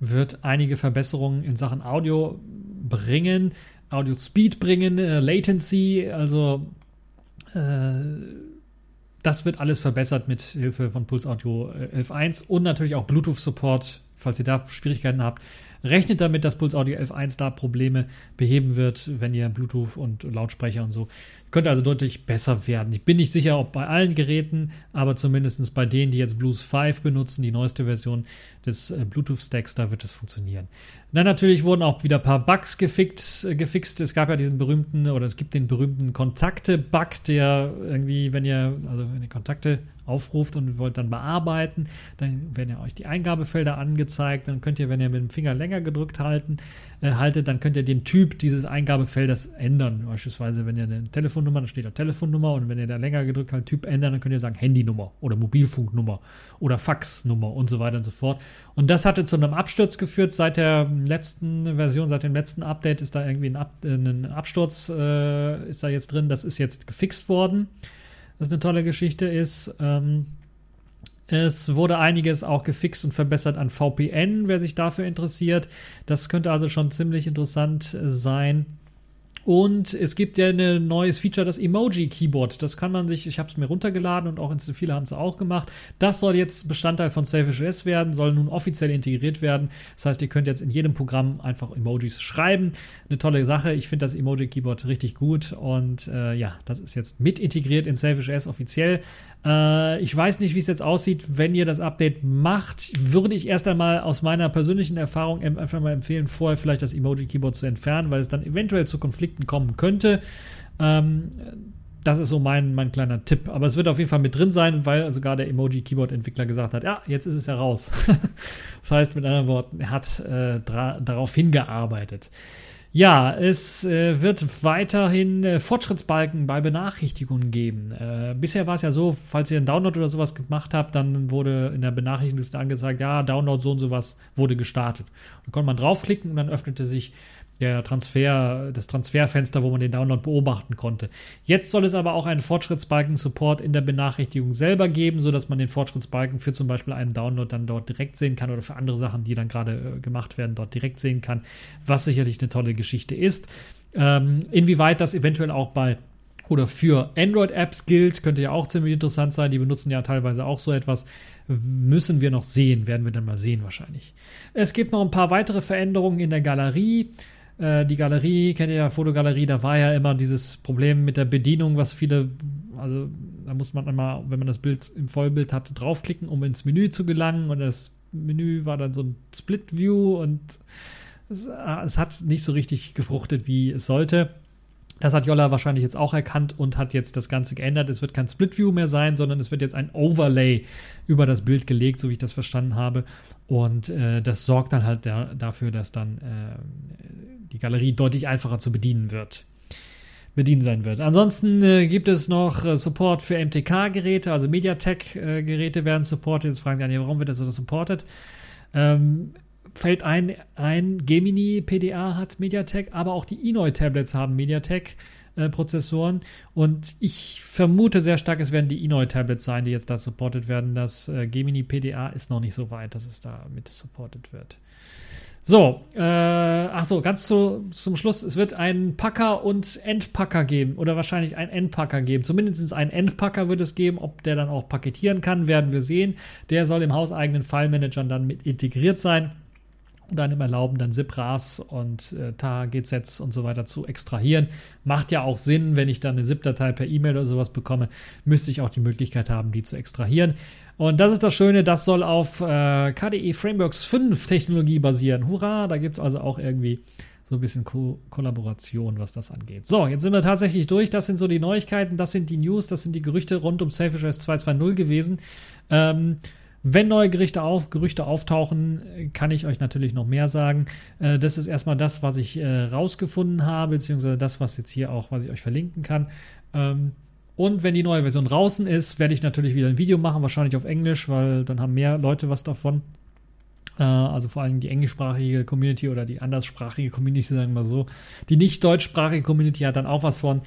Wird einige Verbesserungen in Sachen Audio bringen, Audio Speed bringen, äh, Latency, also äh, das wird alles verbessert mit Hilfe von Puls Audio 11.1 und natürlich auch Bluetooth Support, falls ihr da Schwierigkeiten habt Rechnet damit, dass Pulse Audio 11.1 da Probleme beheben wird, wenn ihr Bluetooth und Lautsprecher und so. Könnte also deutlich besser werden. Ich bin nicht sicher, ob bei allen Geräten, aber zumindest bei denen, die jetzt Blues 5 benutzen, die neueste Version des äh, Bluetooth-Stacks, da wird es funktionieren. Dann natürlich wurden auch wieder ein paar Bugs gefixt, äh, gefixt. Es gab ja diesen berühmten, oder es gibt den berühmten Kontakte-Bug, der irgendwie, wenn ihr, also wenn ihr Kontakte aufruft und wollt dann bearbeiten, dann werden ja euch die Eingabefelder angezeigt. Dann könnt ihr, wenn ihr mit dem Finger länger gedrückt halten, äh, haltet, dann könnt ihr den Typ dieses Eingabefeldes ändern. Beispielsweise, wenn ihr eine Telefonnummer, dann steht da Telefonnummer und wenn ihr da länger gedrückt haltet, Typ ändern, dann könnt ihr sagen Handynummer oder Mobilfunknummer oder Faxnummer und so weiter und so fort. Und das hatte zu einem Absturz geführt. Seit der letzten Version, seit dem letzten Update ist da irgendwie ein, Ab äh, ein Absturz äh, ist da jetzt drin. Das ist jetzt gefixt worden was eine tolle Geschichte ist. Ähm, es wurde einiges auch gefixt und verbessert an VPN, wer sich dafür interessiert. Das könnte also schon ziemlich interessant sein. Und es gibt ja ein neues Feature, das Emoji-Keyboard. Das kann man sich, ich habe es mir runtergeladen und auch viele haben es auch gemacht. Das soll jetzt Bestandteil von SafeOS werden, soll nun offiziell integriert werden. Das heißt, ihr könnt jetzt in jedem Programm einfach Emojis schreiben. Eine tolle Sache. Ich finde das Emoji-Keyboard richtig gut und äh, ja, das ist jetzt mit integriert in SafeOS offiziell. Äh, ich weiß nicht, wie es jetzt aussieht, wenn ihr das Update macht. Würde ich erst einmal aus meiner persönlichen Erfahrung einfach mal empfehlen, vorher vielleicht das Emoji-Keyboard zu entfernen, weil es dann eventuell zu Konflikten kommen könnte. Ähm, das ist so mein, mein kleiner Tipp. Aber es wird auf jeden Fall mit drin sein, weil sogar der Emoji-Keyboard-Entwickler gesagt hat, ja, jetzt ist es ja raus. das heißt, mit anderen Worten, er hat äh, darauf hingearbeitet. Ja, es äh, wird weiterhin äh, Fortschrittsbalken bei Benachrichtigungen geben. Äh, bisher war es ja so, falls ihr einen Download oder sowas gemacht habt, dann wurde in der Benachrichtigungsliste angezeigt, ja, Download so und sowas wurde gestartet. Dann konnte man draufklicken und dann öffnete sich der Transfer, das Transferfenster, wo man den Download beobachten konnte. Jetzt soll es aber auch einen Fortschrittsbalken-Support in der Benachrichtigung selber geben, sodass man den Fortschrittsbalken für zum Beispiel einen Download dann dort direkt sehen kann oder für andere Sachen, die dann gerade äh, gemacht werden, dort direkt sehen kann, was sicherlich eine tolle Geschichte ist. Ähm, inwieweit das eventuell auch bei oder für Android-Apps gilt, könnte ja auch ziemlich interessant sein. Die benutzen ja teilweise auch so etwas. Müssen wir noch sehen, werden wir dann mal sehen wahrscheinlich. Es gibt noch ein paar weitere Veränderungen in der Galerie. Äh, die Galerie, kennt ihr ja, Fotogalerie, da war ja immer dieses Problem mit der Bedienung, was viele, also da muss man einmal, wenn man das Bild im Vollbild hatte, draufklicken, um ins Menü zu gelangen und das Menü war dann so ein Split View und es, äh, es hat nicht so richtig gefruchtet, wie es sollte. Das hat Jolla wahrscheinlich jetzt auch erkannt und hat jetzt das Ganze geändert. Es wird kein Split View mehr sein, sondern es wird jetzt ein Overlay über das Bild gelegt, so wie ich das verstanden habe. Und äh, das sorgt dann halt da, dafür, dass dann äh, die Galerie deutlich einfacher zu bedienen wird. Bedienen sein wird. Ansonsten äh, gibt es noch äh, Support für MTK-Geräte, also MediaTek-Geräte werden supported. Jetzt fragen Sie an, warum wird das so supported? Ähm, fällt ein, ein Gemini PDA hat MediaTek, aber auch die Enoi-Tablets haben MediaTek. Prozessoren und ich vermute sehr stark, es werden die Enoi-Tablets sein, die jetzt da supported werden. Das äh, Gemini PDA ist noch nicht so weit, dass es da mit supported wird. So, äh, ach so, ganz zu, zum Schluss. Es wird einen Packer und Endpacker geben oder wahrscheinlich einen Endpacker geben. Zumindest einen Endpacker wird es geben. Ob der dann auch paketieren kann, werden wir sehen. Der soll im hauseigenen File-Manager dann mit integriert sein im Erlauben, dann ZIP-RAS und äh, TAR-GZs und so weiter zu extrahieren. Macht ja auch Sinn, wenn ich dann eine ZIP-Datei per E-Mail oder sowas bekomme, müsste ich auch die Möglichkeit haben, die zu extrahieren. Und das ist das Schöne, das soll auf äh, KDE Frameworks 5 Technologie basieren. Hurra, da gibt es also auch irgendwie so ein bisschen Ko Kollaboration, was das angeht. So, jetzt sind wir tatsächlich durch. Das sind so die Neuigkeiten, das sind die News, das sind die Gerüchte rund um Selfish S 220 gewesen. Ähm, wenn neue Gerichte auf, Gerüchte auftauchen, kann ich euch natürlich noch mehr sagen. Äh, das ist erstmal das, was ich äh, rausgefunden habe, beziehungsweise das, was jetzt hier auch, was ich euch verlinken kann. Ähm, und wenn die neue Version draußen ist, werde ich natürlich wieder ein Video machen, wahrscheinlich auf Englisch, weil dann haben mehr Leute was davon. Äh, also vor allem die englischsprachige Community oder die anderssprachige Community, sagen wir mal so. Die nicht deutschsprachige Community hat dann auch was von.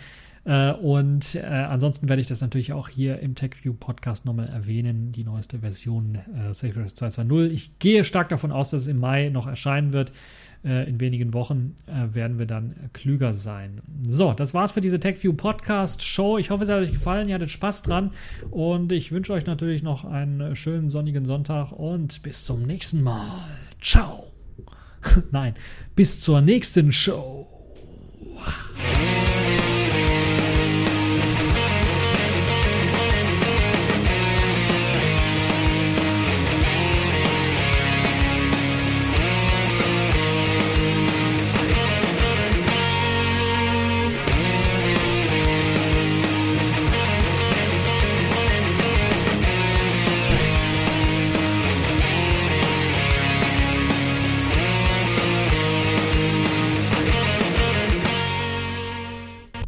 Äh, und äh, ansonsten werde ich das natürlich auch hier im TechView Podcast nochmal erwähnen, die neueste Version äh, SafeOS 2.2.0. Ich gehe stark davon aus, dass es im Mai noch erscheinen wird. Äh, in wenigen Wochen werden wir dann klüger sein. So, das war's für diese TechView Podcast Show. Ich hoffe, es hat euch gefallen. Ihr hattet Spaß dran. Und ich wünsche euch natürlich noch einen schönen sonnigen Sonntag und bis zum nächsten Mal. Ciao. Nein, bis zur nächsten Show.